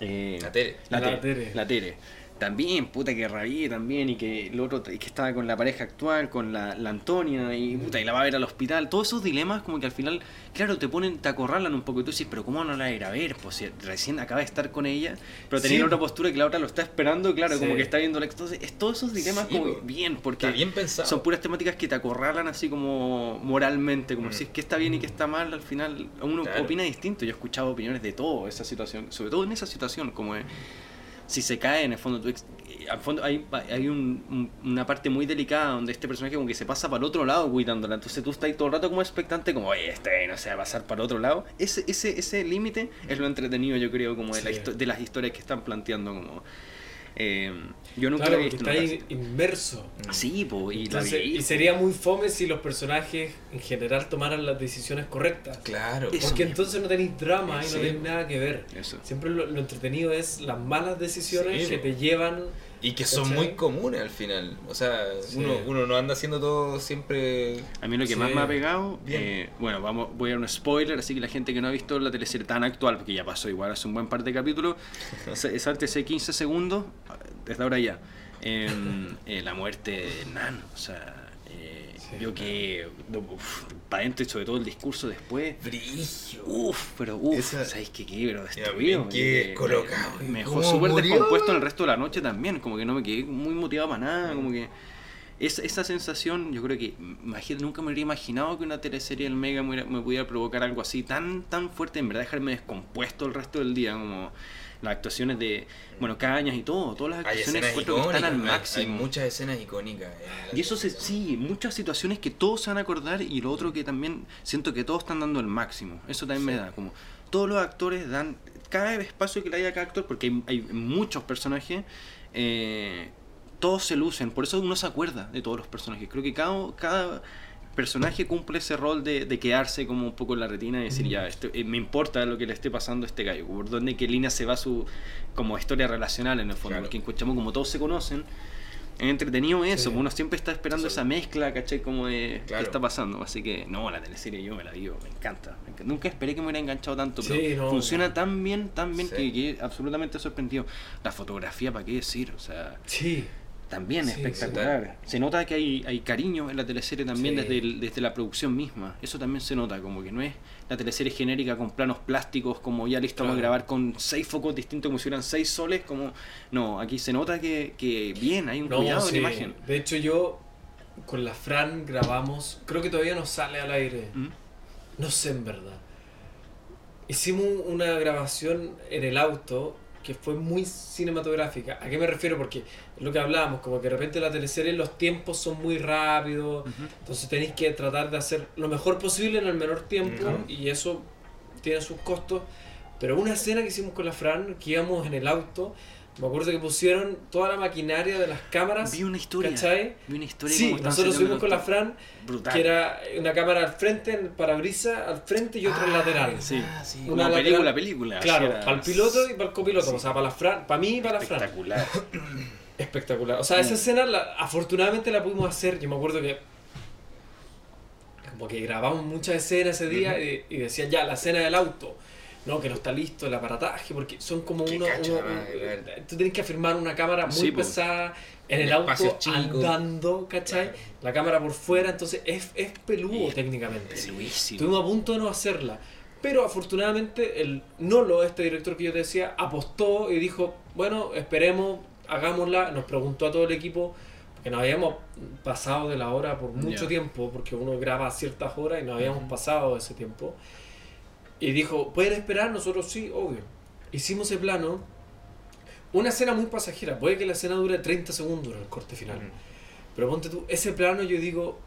eh, La Tere. La, La Tere. Tere. La Tere. También, puta, que rabie también, y que el otro, y que estaba con la pareja actual, con la, la Antonia, y puta, y la va a ver al hospital. Todos esos dilemas, como que al final, claro, te ponen, te acorralan un poco. Y tú dices, pero ¿cómo no la ir a ver? Pues si recién acaba de estar con ella, pero tenía Sí. otra postura que la otra lo está esperando, claro, como que está viendo la. Entonces, es todos esos dilemas, Sí, como bien, porque bien son puras temáticas que te acorralan así como moralmente, como Mm. si es que está bien y que está mal, al final uno Claro. opina distinto. Yo he escuchado opiniones de todo esa situación, sobre todo en esa situación, como de, si se cae en el fondo, tú ex- al fondo hay, hay un- un- una parte muy delicada donde este personaje como que se pasa para el otro lado cuidándola. Entonces tú estás ahí todo el rato como expectante, como, oye, este no se va a pasar para el otro lado. Ese, ese, ese límite es lo entretenido, yo creo, como de, la Sí. histo- de las historias que están planteando. como eh, Yo nunca Claro, lo he porque visto. está otra- inmerso. Sí, po, y la Entonces, vi, y sería muy fome si los personajes en general tomaran las decisiones correctas. Claro. Eso Porque mismo. entonces no tenéis drama y Sí. no tenéis nada que ver. Eso. Siempre lo, lo entretenido es las malas decisiones Sí, que po. te llevan. Y que son ¿Cachai? muy comunes al final. O sea, Sí. uno, uno no anda haciendo todo siempre. A mí lo que Sí. más me ha pegado, eh, bueno, vamos, voy a dar un spoiler, así que la gente que no ha visto la teleserie tan actual, porque ya pasó igual hace un buen par de capítulos, sa- sáltese 15 segundos, desde ahora ya, em, eh, la muerte de Nan, o sea, eh, Sí, yo que, para adentro y sobre todo el discurso después, Brillo. Uf, pero uf, Esa- ¿sabéis qué? qué? Pero destruido. bien que colocado, Me, ¿y me dejó súper descompuesto en el resto de la noche también. Como que no me quedé muy motivado para nada. Como que. Esa, esa sensación, yo creo que nunca me habría imaginado que una teleserie del Mega me, hubiera- me pudiera provocar algo así tan tan fuerte, en verdad dejarme descompuesto el resto del día, como las actuaciones de, bueno, Cañas y todo, todas las actuaciones que están al hay- Hay, máximo. muchas escenas icónicas. Y eso se, sí, muchas situaciones que todos se van a acordar y lo otro que también siento que todos están dando el máximo. Eso también me da, como todos los actores dan cada espacio que le haya a cada actor, porque hay, hay muchos personajes, eh, todos se lucen, por eso uno se acuerda de todos los personajes. Creo que cada, cada personaje cumple ese rol de, de quedarse como un poco en la retina y decir, ya, este- eh, me importa lo que le esté pasando a este gallo, por dónde qué línea se va su como historia relacional en el fondo, Claro. porque en Cuchamo como todos se conocen, es entretenido eso, Sí. uno siempre está esperando esa mezcla, ¿cachai? Como de Claro. qué está pasando. Así que, no, la teleserie yo me la digo, me encanta. Nunca esperé que me hubiera enganchado tanto, pero Sí, no, funciona no. tan bien, tan bien que quedé absolutamente sorprendido. La fotografía, ¿para qué decir? O sea, Sí. También Sí, espectacular. Se nota que hay, hay cariño en la teleserie también Sí. desde, el- desde la producción misma. Eso también se nota, como que no es la teleserie genérica con planos plásticos, como ya listo vamos a Claro. grabar con seis focos distintos como si hubieran seis soles. como No, aquí se nota que, que bien, hay un No, cuidado sí. en la imagen. De hecho, yo con la Fran grabamos. Creo que todavía no sale al aire. ¿Mm? No sé en verdad. Hicimos una grabación en el auto que fue muy cinematográfica. ¿A qué me refiero? Porque es lo que hablábamos, como que de repente la teleserie los tiempos son muy rápidos, entonces tenéis que tratar de hacer lo mejor posible en el menor tiempo y eso tiene sus costos. Pero una escena que hicimos con la Fran, que íbamos en el auto, me acuerdo que pusieron toda la maquinaria de las cámaras. Vi una historia. ¿Cachai? Vi una historia Sí, nosotros subimos con la Fran Brutal. que era una cámara al frente, el parabrisas al frente y otra Ah, lateral. Sí. Ah, sí. Como Una lateral- película, película. Claro, era- para el piloto y para el copiloto, Sí. o sea, para la Fran, para mí y para la Fran. Espectacular. Espectacular. O sea, esa escena la- afortunadamente la pudimos hacer. Yo me acuerdo que como que grabamos muchas escenas ese día y, y decían ya la escena del auto. No, que no está listo el aparataje, porque son como uno. cacha, uno- madre, un- tú tienes que afirmar una cámara muy Sí, pesada en el auto chicos. andando, ¿cachai? La cámara por fuera, entonces es, es peludo Es técnicamente. Peluísimo. Estuvimos a punto de no hacerla. Pero afortunadamente el Nolo, este director que yo te decía, apostó y dijo, bueno, esperemos, hagámosla. Nos preguntó a todo el equipo, porque nos habíamos pasado de la hora por mucho tiempo, porque uno graba a ciertas horas y nos habíamos pasado de ese tiempo. Y dijo, ¿pueden esperar? Nosotros sí, obvio. Hicimos ese plano. Una escena muy pasajera. Puede que la escena dure 30 segundos en el corte final. Ujú. Pero ponte tú, ese plano yo digo,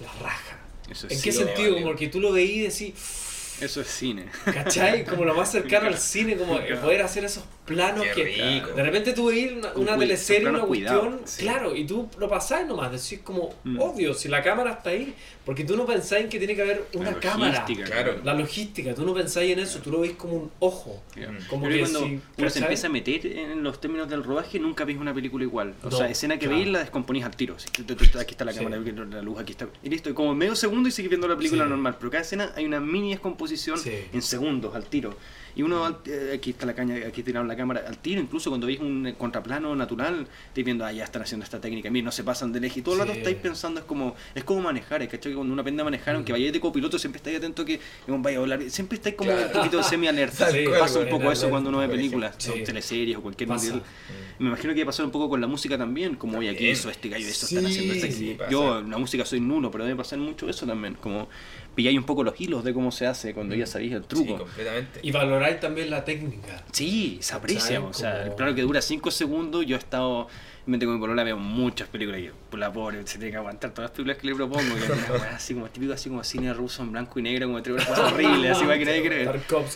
la raja. Eso ¿En qué sentido? Como que tú lo veías y decís, Eso es cine. ¿cachai? Como lo más cercano al cine, como el poder hacer esos planos Qué que rico. de repente tú veis una, una teleserie, una cuestión, cuidados, sí. claro, y tú lo pasás nomás, decís como, Mm. obvio, si la cámara está ahí, porque tú no pensáis en que tiene que haber una La cámara. logística, Claro. La logística, tú no pensáis en eso, tú lo veis como un ojo. Claro. Como Pero que cuando si, uno se empieza a meter en los términos del rodaje, nunca veis una película igual. O No, sea, escena que claro. veis la descomponís al tiro. Aquí está la Sí. cámara, está la luz, aquí está. Y listo, y como medio segundo y sigues viendo la película Sí. normal. Pero cada escena hay una mini descomposición Sí. en segundos al tiro. Y uno, eh, aquí está la caña, aquí tiraron la cámara al tiro. Incluso cuando veis un eh, contraplano natural, estáis viendo, ah, ya están haciendo esta técnica. Miren, no se pasan del eje. Y todo el rato Sí. estáis pensando, es como es como manejar. ¿cachai? Que cuando uno aprende a manejar, aunque vayáis de copiloto, siempre estáis atento que vaya a volar. Siempre estáis como Claro. un poquito de semi-alerta. Sí, Pasa un poco eso cuando uno ve películas, ejemplo. o Sí. teleseries o cualquier Pasa. material. Me imagino que pasar un poco con la música también, como oye, aquí hizo este gallo, esto Sí, están haciendo este sí. Yo en la música soy nulo, pero debe pasar mucho eso también, como pilláis un poco los hilos de cómo se hace. Cuando ya sabéis el Sí, truco. completamente. Y valoráis también la técnica. Sí, se aprecia. O sea, Como- claro que dura 5 segundos. Yo he estado. Me tengo mi polola, veo muchas películas y yo, por la pobre, se tiene que aguantar todas las películas que le propongo. Y es una así como típico, así como cine ruso en blanco y negro, como tres horas horrible, así que nadie cree.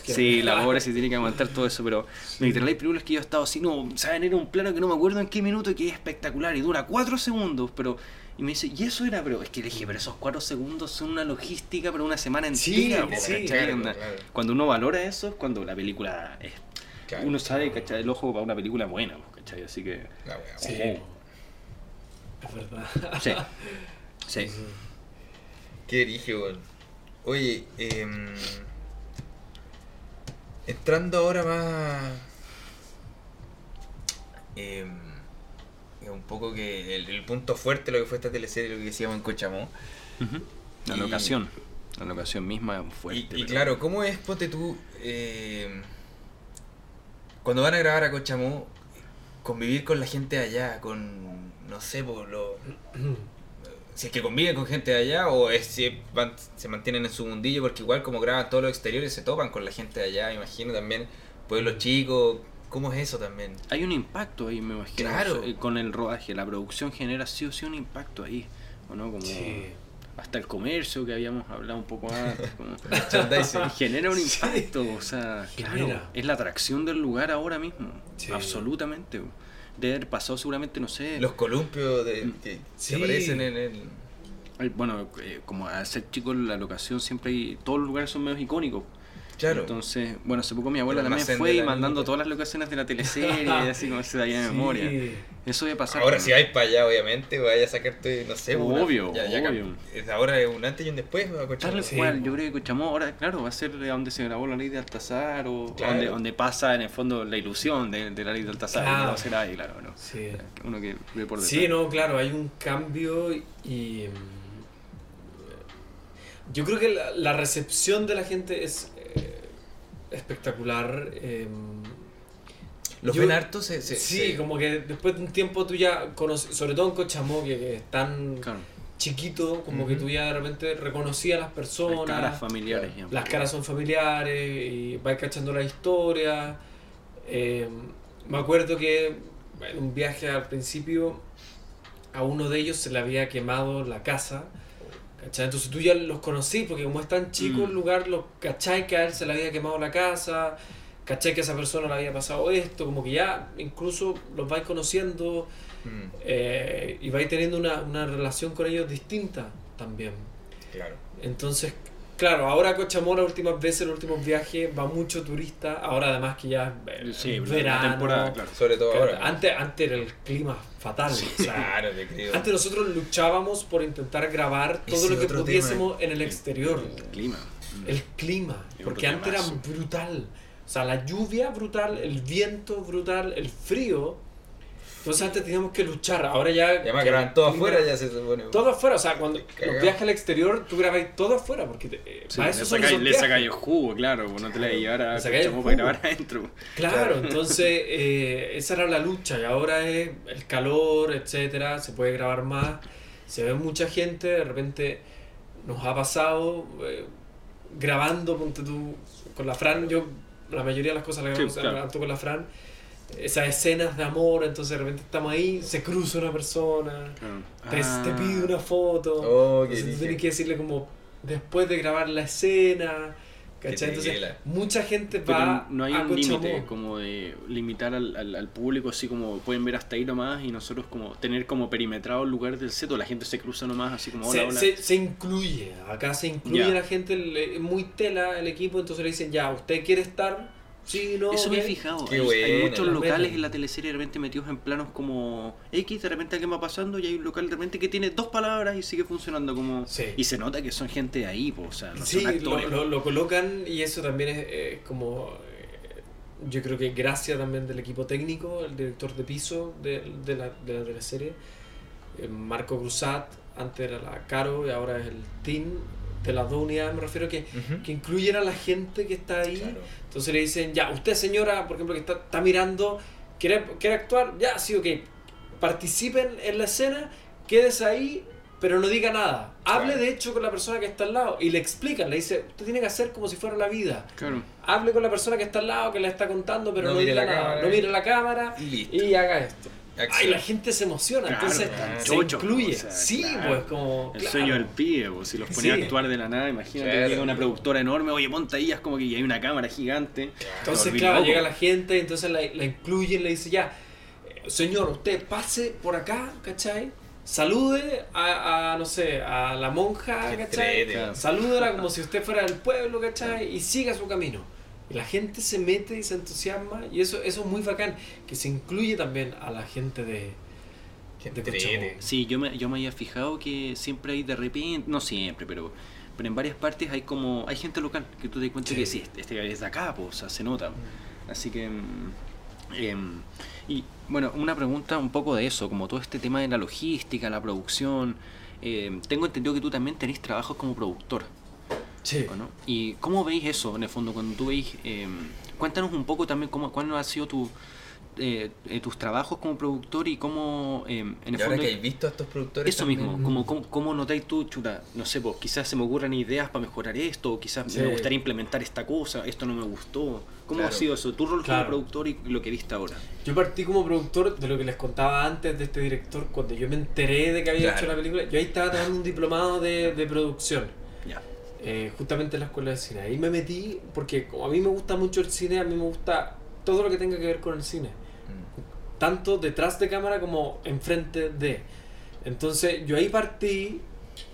Sí, la pobre se tiene que aguantar todo eso, pero literal hay películas que yo he estado así, no, saben, era un plano que no me acuerdo en qué minuto y que es espectacular y dura 4 segundos, pero. Y me dice, y eso era, pero es que le dije, pero esos 4 segundos son una logística para una semana Sí, entera. sí, ¿cachai? claro. Cuando uno valora eso es cuando la película es Claro. uno sabe cachai el ojo para una película buena, ¿cachai? Así que. La wea. Sí. Es verdad. Sí. Sí. Qué dije, weón. Oye, em, entrando ahora más. es un poco que el, el punto fuerte de lo que fue esta teleserie, lo que decíamos en Cochamó. La Y- locación. La locación misma es Y, fuerte. y claro, ¿cómo es, ponte tú, em, cuando van a grabar a Cochamó, convivir con la gente de allá, con, no sé, por lo, si es que conviven con gente de allá o es si van- se mantienen en su mundillo porque igual como graban todos los exteriores se topan con la gente de allá, imagino también pueblos chicos, ¿cómo es eso también? Hay un impacto ahí, me imagino. Claro. sea, con el rodaje, la producción genera sí o sí un impacto ahí. ¿O no? Como Sí. hasta el comercio que habíamos hablado un poco antes. como- genera un Sí. impacto, o sea, Genera. claro, es la atracción del lugar ahora mismo, Sí. absolutamente. Debe haber pasado seguramente, no sé, Los columpios de, que, que Sí. aparecen en el... eh, bueno, eh, como al ser chico la locación siempre hay, todos los lugares son medios icónicos. Claro. Entonces, bueno, hace poco mi abuela El también fue de y mandando todas las locaciones de la teleserie, así como se da de Sí. memoria. Eso debe pasar. Ahora si vais para allá, obviamente, vaya a sacarte, no sé, una- Obvio, ya- ya obvio. es ahora es un antes y un después, a. Tal Sí, cual, yo creo que Cochamó ahora, claro, va a ser de donde se grabó la ley de Altazar o Claro. donde, donde pasa en el fondo la ilusión de, de la ley de Altazar. Claro. va a ser ahí, claro, ¿no? Sí. Uno que ve por detrás. Sí, no, claro, hay un cambio y... mm, Yo creo que la, la recepción de la gente es eh, espectacular. eh, Los Yo- ven harto, se, se- sí, se- como que después de un tiempo tú ya conoces, sobre todo en Cochamó, que, que es tan Claro. chiquito, como que tú ya de repente reconocías a las personas. caras familiares. ya. Las caras son familiares y vais cachando la historia. Eh, me acuerdo que en un viaje al principio a uno de ellos se le había quemado la casa. ¿Cachai? Entonces tú ya los conocí porque como es tan chico Mm. el lugar, los cachai que a él se le había quemado la casa, cachai que a esa persona le había pasado esto, como que ya incluso los vais conociendo Mm, eh, y vais teniendo una, una relación con ellos distinta también. claro. Entonces, claro, ahora Cochamó las últimas veces, los últimos viajes, va mucho turista. Ahora además que ya Sí, la verano. temporada, claro. Sobre todo Claro, ahora. antes, antes era el clima fatal. o sea, Claro, te creo. antes nosotros luchábamos por intentar grabar todo Ese lo que pudiésemos en el exterior. El clima. El clima, Es porque antes era brutal. O sea, la lluvia brutal, el viento brutal, el frío. Entonces antes teníamos que luchar. Ahora ya. Y además que graban todo afuera, ya se supone. Todo afuera, o sea, cuando los viajes al exterior, tú grabáis todo afuera, porque te- eh, Sí, para le eso son sacáis le sacáis el jugo, claro, pues no te la llevar a Le para grabar adentro. Claro, Claro. entonces eh, esa era la lucha y ahora es el calor, etcétera, se puede grabar más, se ve mucha gente, de repente nos ha pasado eh, grabando, ponte tú, con la Fran, yo la mayoría de las cosas las Sí, grabamos claro. grabando con la Fran, esas escenas de amor, entonces de repente estamos ahí, se cruza una persona, te, Ah. te pide una foto, Oh, entonces tú dije. tienes que decirle como después de grabar la escena, ¿cachai? Entonces mucha gente Pero va no hay a un límite como de limitar al, al, al público, así como pueden ver hasta ahí nomás y nosotros como tener como perimetrado el lugar del set o la gente se cruza nomás así como hola, se, hola. se- se incluye, acá se incluye la gente, le- es muy tela el equipo, entonces le dicen, ya, ¿usted quiere estar? Sí, no. Eso me he ok". fijado. Qué hay, hay muchos locales en la teleserie de repente metidos en planos como X, de repente alguien va pasando y hay un local de repente que tiene dos palabras y sigue funcionando como... Sí. Y se nota que son gente de ahí, po, o sea, no Sí, son lo, actores. lo- lo colocan y eso también es eh, como, eh, yo creo que gracias también del equipo técnico, el director de piso de, de la, de la teleserie, eh, Marco Cruzat, antes era la Caro y ahora es el team de las dos unidades, me refiero que, que incluyen a la gente que está ahí. Claro. Entonces le dicen, ya, usted señora, por ejemplo, que está, está mirando, ¿quiere, ¿quiere actuar? Ya, sí, ok. Participen en la escena, quédese ahí pero no diga nada. Hable de hecho con la persona que está al lado y le explican, le dice, usted tiene que hacer como si fuera la vida. Claro. Hable con la persona que está al lado, que le está contando, pero No no, mire diga la nada. cámara. No mire la cámara y haga esto. Ay, la gente se emociona, Claro, entonces se chocho, incluye. o sea, sí, claro. pues como... El claro. sueño del pibe, pues, si los ponía Sí. a actuar de la nada, imagínate, Claro. llega una productora enorme, oye, ponte ahí, es como que hay una cámara gigante. Entonces, claro, loco. llega la gente, entonces la, la incluyen, le dice ya, eh, señor, usted pase por acá, ¿cachai? Salude a, a, no sé, a la monja, ¿cachai? Salúdela como si usted fuera del pueblo, ¿cachai? Y siga su camino. Y la gente se mete y se entusiasma, y eso, eso es muy bacán, que se incluye también a la gente de, de. Sí, yo me, yo me había fijado que siempre hay de repente, no siempre, pero, pero en varias partes hay como, hay gente local que tú te das cuenta Sí. que sí, este, este es de acá, pues, o sea, se nota. Así que, mm, em, y bueno, una pregunta un poco de eso, como todo este tema de la logística, la producción. em, tengo entendido que tú también tenés trabajos como productor. Sí. ¿no? ¿Y cómo veis eso, en el fondo, cuando tú veis... eh, cuéntanos un poco también cómo, cuándo han sido tu, eh, eh, tus trabajos como productor y cómo, eh, en el Y ahora fondo... que habéis visto a estos productores. Eso también, mismo, como, cómo, cómo notáis tú, chuta, no sé, pues quizás se me ocurran ideas para mejorar esto, o quizás Sí. me gustaría implementar esta cosa, esto no me gustó. ¿Cómo ha Claro. sido eso? Tu rol Claro. como productor y lo que viste ahora. Yo partí como productor de lo que les contaba antes de este director, cuando yo me enteré de que había Claro. hecho la película, yo ahí estaba tomando un diplomado de, de producción. Ya. Eh, justamente en la escuela de cine. Ahí me metí porque como a mí me gusta mucho el cine, a mí me gusta todo lo que tenga que ver con el cine. Mm. Tanto detrás de cámara como enfrente de. Entonces yo ahí partí,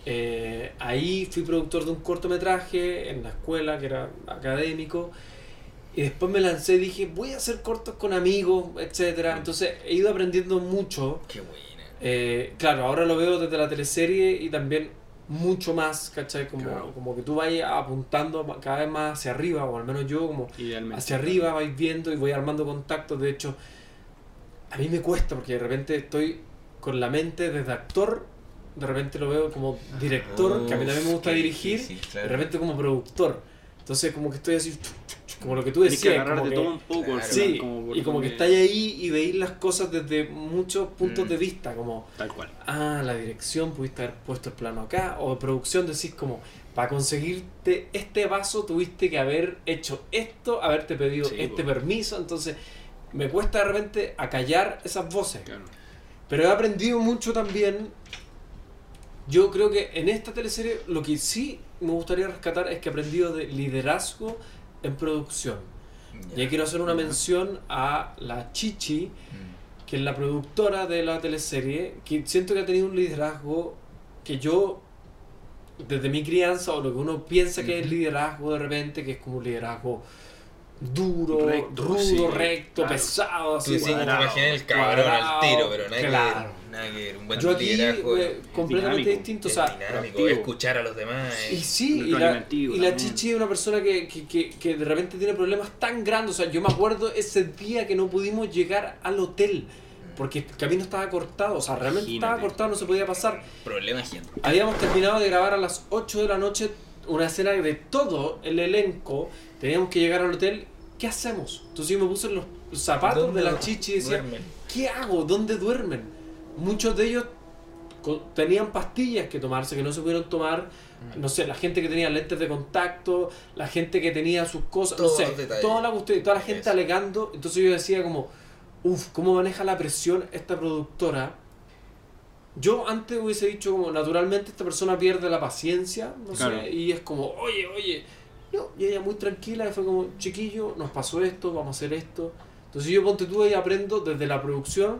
eh, ahí fui productor de un cortometraje en la escuela que era académico. Y después me lancé y dije, voy a hacer cortos con amigos, etcétera Entonces he ido aprendiendo mucho. Qué buena. Eh, claro, ahora lo veo desde la teleserie y también mucho más, ¿cachai? Como, Claro. como que tú vayas apuntando cada vez más hacia arriba, o al menos yo como Idealmente. hacia arriba vais viendo y voy armando contactos. De hecho, a mí me cuesta porque de repente estoy con la mente desde actor, de repente lo veo como director, que a mí también me gusta Uf, qué dirigir, difícil, de claro. repente como productor. Entonces como que estoy así, como lo que tú que decías. como de que- todo un poco. Claro. Sí, como y como que estáis ahí y veis las cosas desde muchos puntos Mm. de vista, como Tal cual. ah, la dirección, pudiste haber puesto el plano acá, o producción decís como, para conseguirte este vaso tuviste que haber hecho esto, haberte pedido Sí, este permiso, entonces me cuesta de repente acallar esas voces. Claro. Pero he aprendido mucho también, yo creo que en esta teleserie lo que sí me gustaría rescatar es que he aprendido de liderazgo en producción. Y Ya. ahí quiero hacer una Ya. mención a la Chichi, Mm. que es la productora de la teleserie, que siento que ha tenido un liderazgo que yo, desde mi crianza, o lo que uno piensa que es liderazgo de repente, que es como un liderazgo duro, Recto, rudo, sí, recto, claro. pesado, así. decís, me cuadrado, imaginé el cabrón al tiro, pero nada, claro. Nada que ver. Un buen Yo aquí, liderazgo eh, completamente dinámico, distinto, o sea, dinámico, escuchar a los demás. y es- sí, y la, y la también. Chichi es una persona que, que, que, que de repente tiene problemas tan grandes. O sea, yo me acuerdo ese día que no pudimos llegar al hotel porque el camino estaba cortado. O sea, realmente estaba Imagínate. cortado, no se podía pasar. Problema gente. Habíamos terminado de grabar a las 8 de la noche una escena de todo el elenco. Teníamos que llegar al hotel. ¿Qué hacemos? Entonces yo me puse en los zapatos ¿Dónde de la Chichi y decía, duermen? ¿qué hago? ¿Dónde duermen? Muchos de ellos tenían pastillas que tomarse que no se pudieron tomar. No sé, la gente que tenía lentes de contacto, la gente que tenía sus cosas, Todos no sé, toda la toda la gente Eso. alegando. Entonces yo decía como, uff, ¿cómo maneja la presión esta productora? Yo antes hubiese dicho como, naturalmente esta persona pierde la paciencia, no Claro. sé, y es como, oye, oye, no, y ella muy tranquila, y fue como, chiquillo, nos pasó esto, vamos a hacer esto. Entonces yo ponte tú y aprendo desde la producción,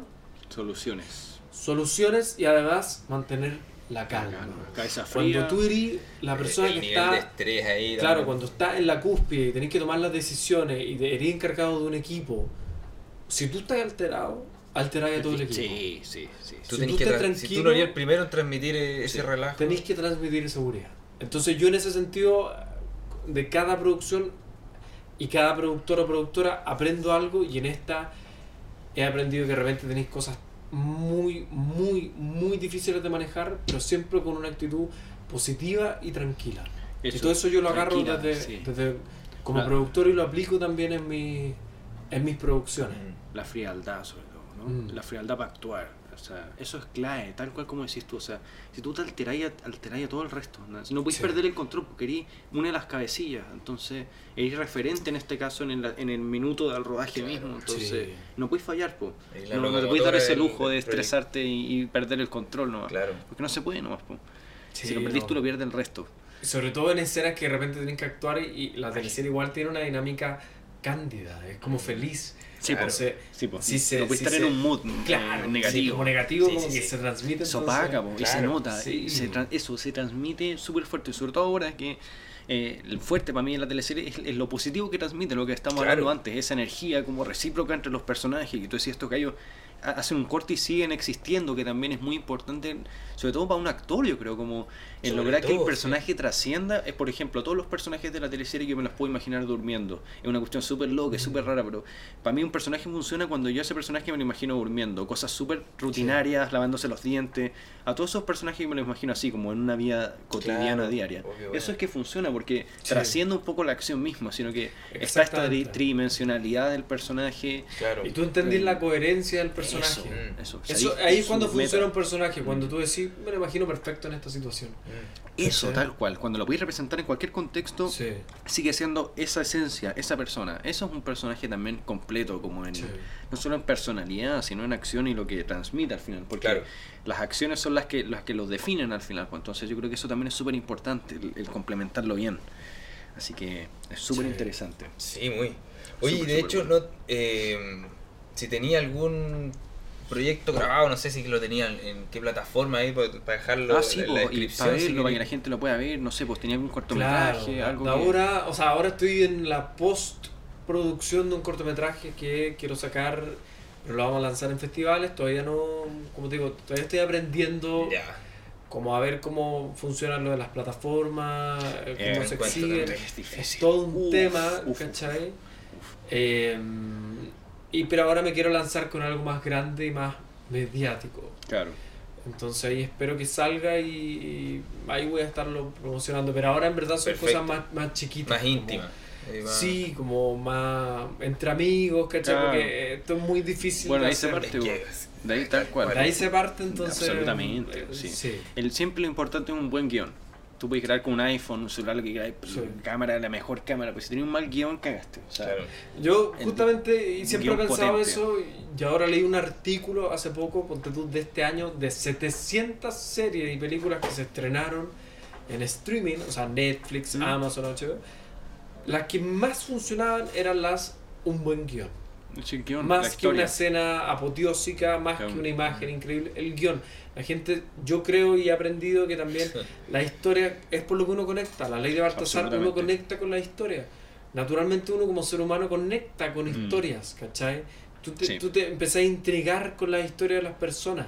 Soluciones. Soluciones y además mantener la calma. Calma, Cabeza fría. Cuando tú eres la persona el que nivel de está, estrés ahí. claro, cuando está en la cúspide y tenés que tomar las decisiones y eres encargado de un equipo, si tú estás alterado, alterás a todo el equipo. Sí, sí, sí. Tú si tenés tú que estás tra- si tú tranquilo- no eres el primero en transmitir eh, ese Sí. relajo. Tenéis que transmitir seguridad. Entonces yo en ese sentido, de cada producción y cada productor o productora aprendo algo y en esta he aprendido que de repente tenéis cosas muy, muy, muy difíciles de manejar, pero siempre con una actitud positiva y tranquila. y todo eso yo lo agarro desde, sí. desde- como La- productor y lo aplico también en, mi, en mis producciones. Mm. La frialdad, sobre todo, ¿no? Mm. La frialdad para actuar. O sea, eso es clave, tal cual como decís tú. O sea, si tú te alteráis, alteráis a todo el resto. ¿no? Si no podéis Sí. perder el control porque eres una de las cabecillas. Entonces, eres referente en este caso en el, en el minuto del rodaje Claro, mismo. Entonces, sí. no podéis fallar, po. No, no te podéis dar ese lujo de estresarte y, y perder el control nomás. Claro. Porque no se puede nomás, po. Sí, si lo perdís no. tú, lo pierde el resto. Sobre todo en escenas que de repente tienen que actuar y, y la teleserie igual tiene una dinámica cándida, es como feliz. Sí, Claro. Entonces, Sí, po. Sí se- no sí estar se- en un mood claro, eh, sí, negativo. como negativo, Sí, como que se transmite. Opaca, y se claro, nota, se eso se transmite súper fuerte, sobre todo ahora que eh, el fuerte para mí en la teleserie es, es lo positivo que transmite, lo que estamos Claro. hablando antes, esa energía como recíproca entre los personajes, y tú decías estos gallos ha- hacen un corte y siguen existiendo, que también es muy importante, sobre todo para un actor, yo creo, como el lograr que el personaje trascienda, es por ejemplo, todos los personajes de la teleserie yo me los puedo imaginar durmiendo, es una cuestión súper loca, es súper rara, pero para mí un personaje funciona cuando yo a ese personaje me lo imagino durmiendo, cosas súper rutinarias, lavándose los dientes, a todos esos personajes me los imagino así, como en una vida cotidiana, Claro, diaria. obvio. Eso es que funciona porque Sí. trasciende un poco la acción misma, sino que está esta tridimensionalidad del personaje. Claro. Y tú entendís la coherencia del personaje. Eso, Mm. eso, Eso, ahí ahí es cuando meta. funciona un personaje, cuando tú decís, me lo imagino perfecto en esta situación. Mm. Eso, tal cual. Cuando lo podéis representar en cualquier contexto, Sí. sigue siendo esa esencia, esa persona. Eso es un personaje también completo, como en Sí. no solo en personalidad, sino en acción y lo que transmite al final. Porque Claro. las acciones son las que las que los definen al final. pues, Entonces yo creo que eso también es súper importante, el, el complementarlo bien. Así que es súper interesante. Sí, muy. Oye, de hecho, no, eh, si tenía algún proyecto grabado, no sé si lo tenían en qué plataforma ahí para, para dejarlo ah, sí, en po, la y descripción. para si verlo, para que la gente lo pueda ver, no sé, pues tenía algún Claro, cortometraje, algo que- ahora, o sea, ahora estoy en la postproducción de un cortometraje que quiero sacar, pero lo vamos a lanzar en festivales, todavía no, como te digo, todavía estoy aprendiendo Ya. como a ver cómo funcionan lo de las plataformas, Eh, cómo se también. Es todo un Uf, tema, uf, ¿cachai? Eh, y pero ahora me quiero lanzar con algo más grande y más mediático. Claro. Entonces ahí espero que salga y, y ahí voy a estarlo promocionando. Pero ahora en verdad son Perfecto. cosas más, más chiquitas. Más como- íntima. más- Sí, como más entre amigos, ¿cachai? Claro. Porque esto es muy difícil. Bueno, de ahí se hacer. parte. Es que- De ahí tal cual. De ahí se parte entonces. Absolutamente, eh, sí. El siempre lo importante es un buen guion. Tú puedes grabar con un iPhone, un celular, lo que quieras, pero Sí. cámara, la mejor cámara. Pues si tienes un mal guion, cagaste. O sea, Claro. Yo El justamente y siempre he pensado potente. eso y ahora leí un artículo hace poco, ponte tú, de este año, de 700 series y películas que se estrenaron en streaming, o sea, Netflix, Mm. Amazon, HBO. Las que más funcionaban eran las un buen guion. El guion, más que una escena apoteósica, más Claro. que una imagen increíble, el guion. La gente, yo creo y he aprendido que también la historia es por lo que uno conecta. La ley de Baltasar, uno conecta con la historia. Naturalmente uno como ser humano conecta con Mm. historias, ¿cachai? Tú te, Sí. tú te empezás a intrigar con la historia de las personas.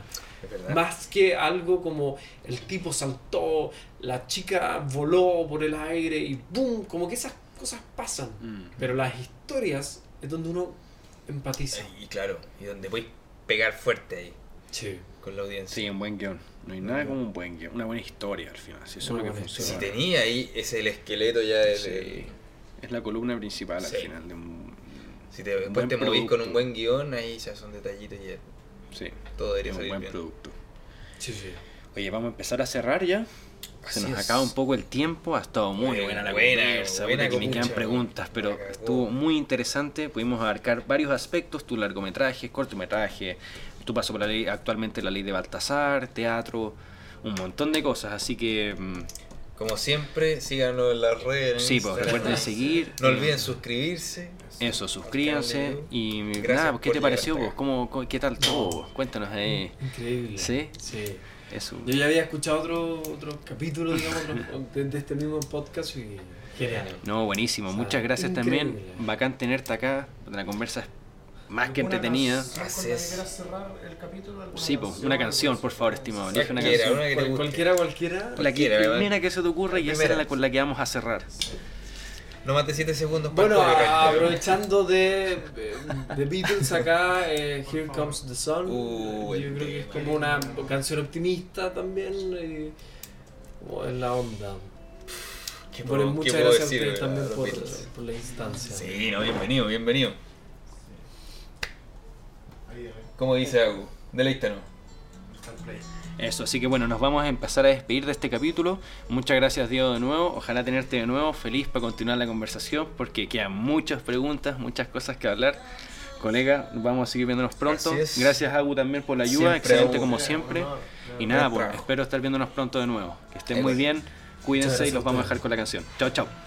Más que algo como el tipo saltó, la chica voló por el aire y ¡boom! Como que esas cosas pasan. Mm. Pero las historias es donde uno empatiza. Y claro, y donde podéis pegar fuerte ahí Sí. con la audiencia. Sí, un buen guion. No hay nada como un buen guion. Una buena historia al final. Si eso es lo que buena Si funciona. tenía ahí, ese es el esqueleto ya del. Sí. Es la columna principal Sí. al final de un. Si te, después buen te movís con un buen guion, ahí ya son detallitos y ya Sí, todo debería es un salir buen bien. producto. Sí, sí. Oye, vamos a empezar a cerrar ya. Se nos es. acaba un poco el tiempo, ha estado muy Buena, buena la buena, conversa, buena que me quedan preguntas, pero estuvo muy interesante, pudimos abarcar varios aspectos, tu largometraje, cortometraje, tu paso por la ley, actualmente la ley de Baltasar, teatro, un montón de cosas, así que mm, Como siempre, síganos en las redes. sí, pues recuerden seguir. No eh, olviden suscribirse. Eso, suscríbanse y Gracias nada, ¿qué por te pareció vos? ¿Cómo, cómo- qué tal todo? Cuéntanos ahí. Increíble. ¿Sí? Sí. Eso. Yo ya había escuchado otro, otro capítulo, digamos, de, de este mismo podcast y genial. No, buenísimo. O sea, Muchas gracias increíble. también. Bacán tenerte acá. La conversa es más que ¿Alguna entretenida. cerrar el capítulo? ¿Alguna Sí, po, una canción, por favor, estimado. Elige una Cualquiera, canción. una que te Cual- guste. cualquiera, cualquiera. La que, Cualquiera, ¿verdad? primera que se te ocurra y La esa era la con la que vamos a cerrar. No más de 7 segundos para Bueno, el copyright, a- pero- aprovechando de The Beatles acá, eh, Here Comes the Sun, Uh, yo creo que es como una canción optimista también, y como en la onda. ¿Qué Bueno, muchas gracias a ustedes también por, por la instancia. Sí, no, bienvenido, bienvenido. ¿Cómo dice Agu? Deleítanos. Eso, así que bueno, nos vamos a empezar a despedir de este capítulo. Muchas gracias Diego de nuevo. Ojalá tenerte de nuevo feliz para continuar la conversación porque quedan muchas preguntas, muchas cosas que hablar. Colega, vamos a seguir viéndonos pronto. Gracias Agu también por la ayuda, Siempre, excelente Agu. como siempre. Y nada, pues espero estar viéndonos pronto de nuevo. Que estén muy bien, cuídense y los vamos a dejar con la canción. Chao, chao.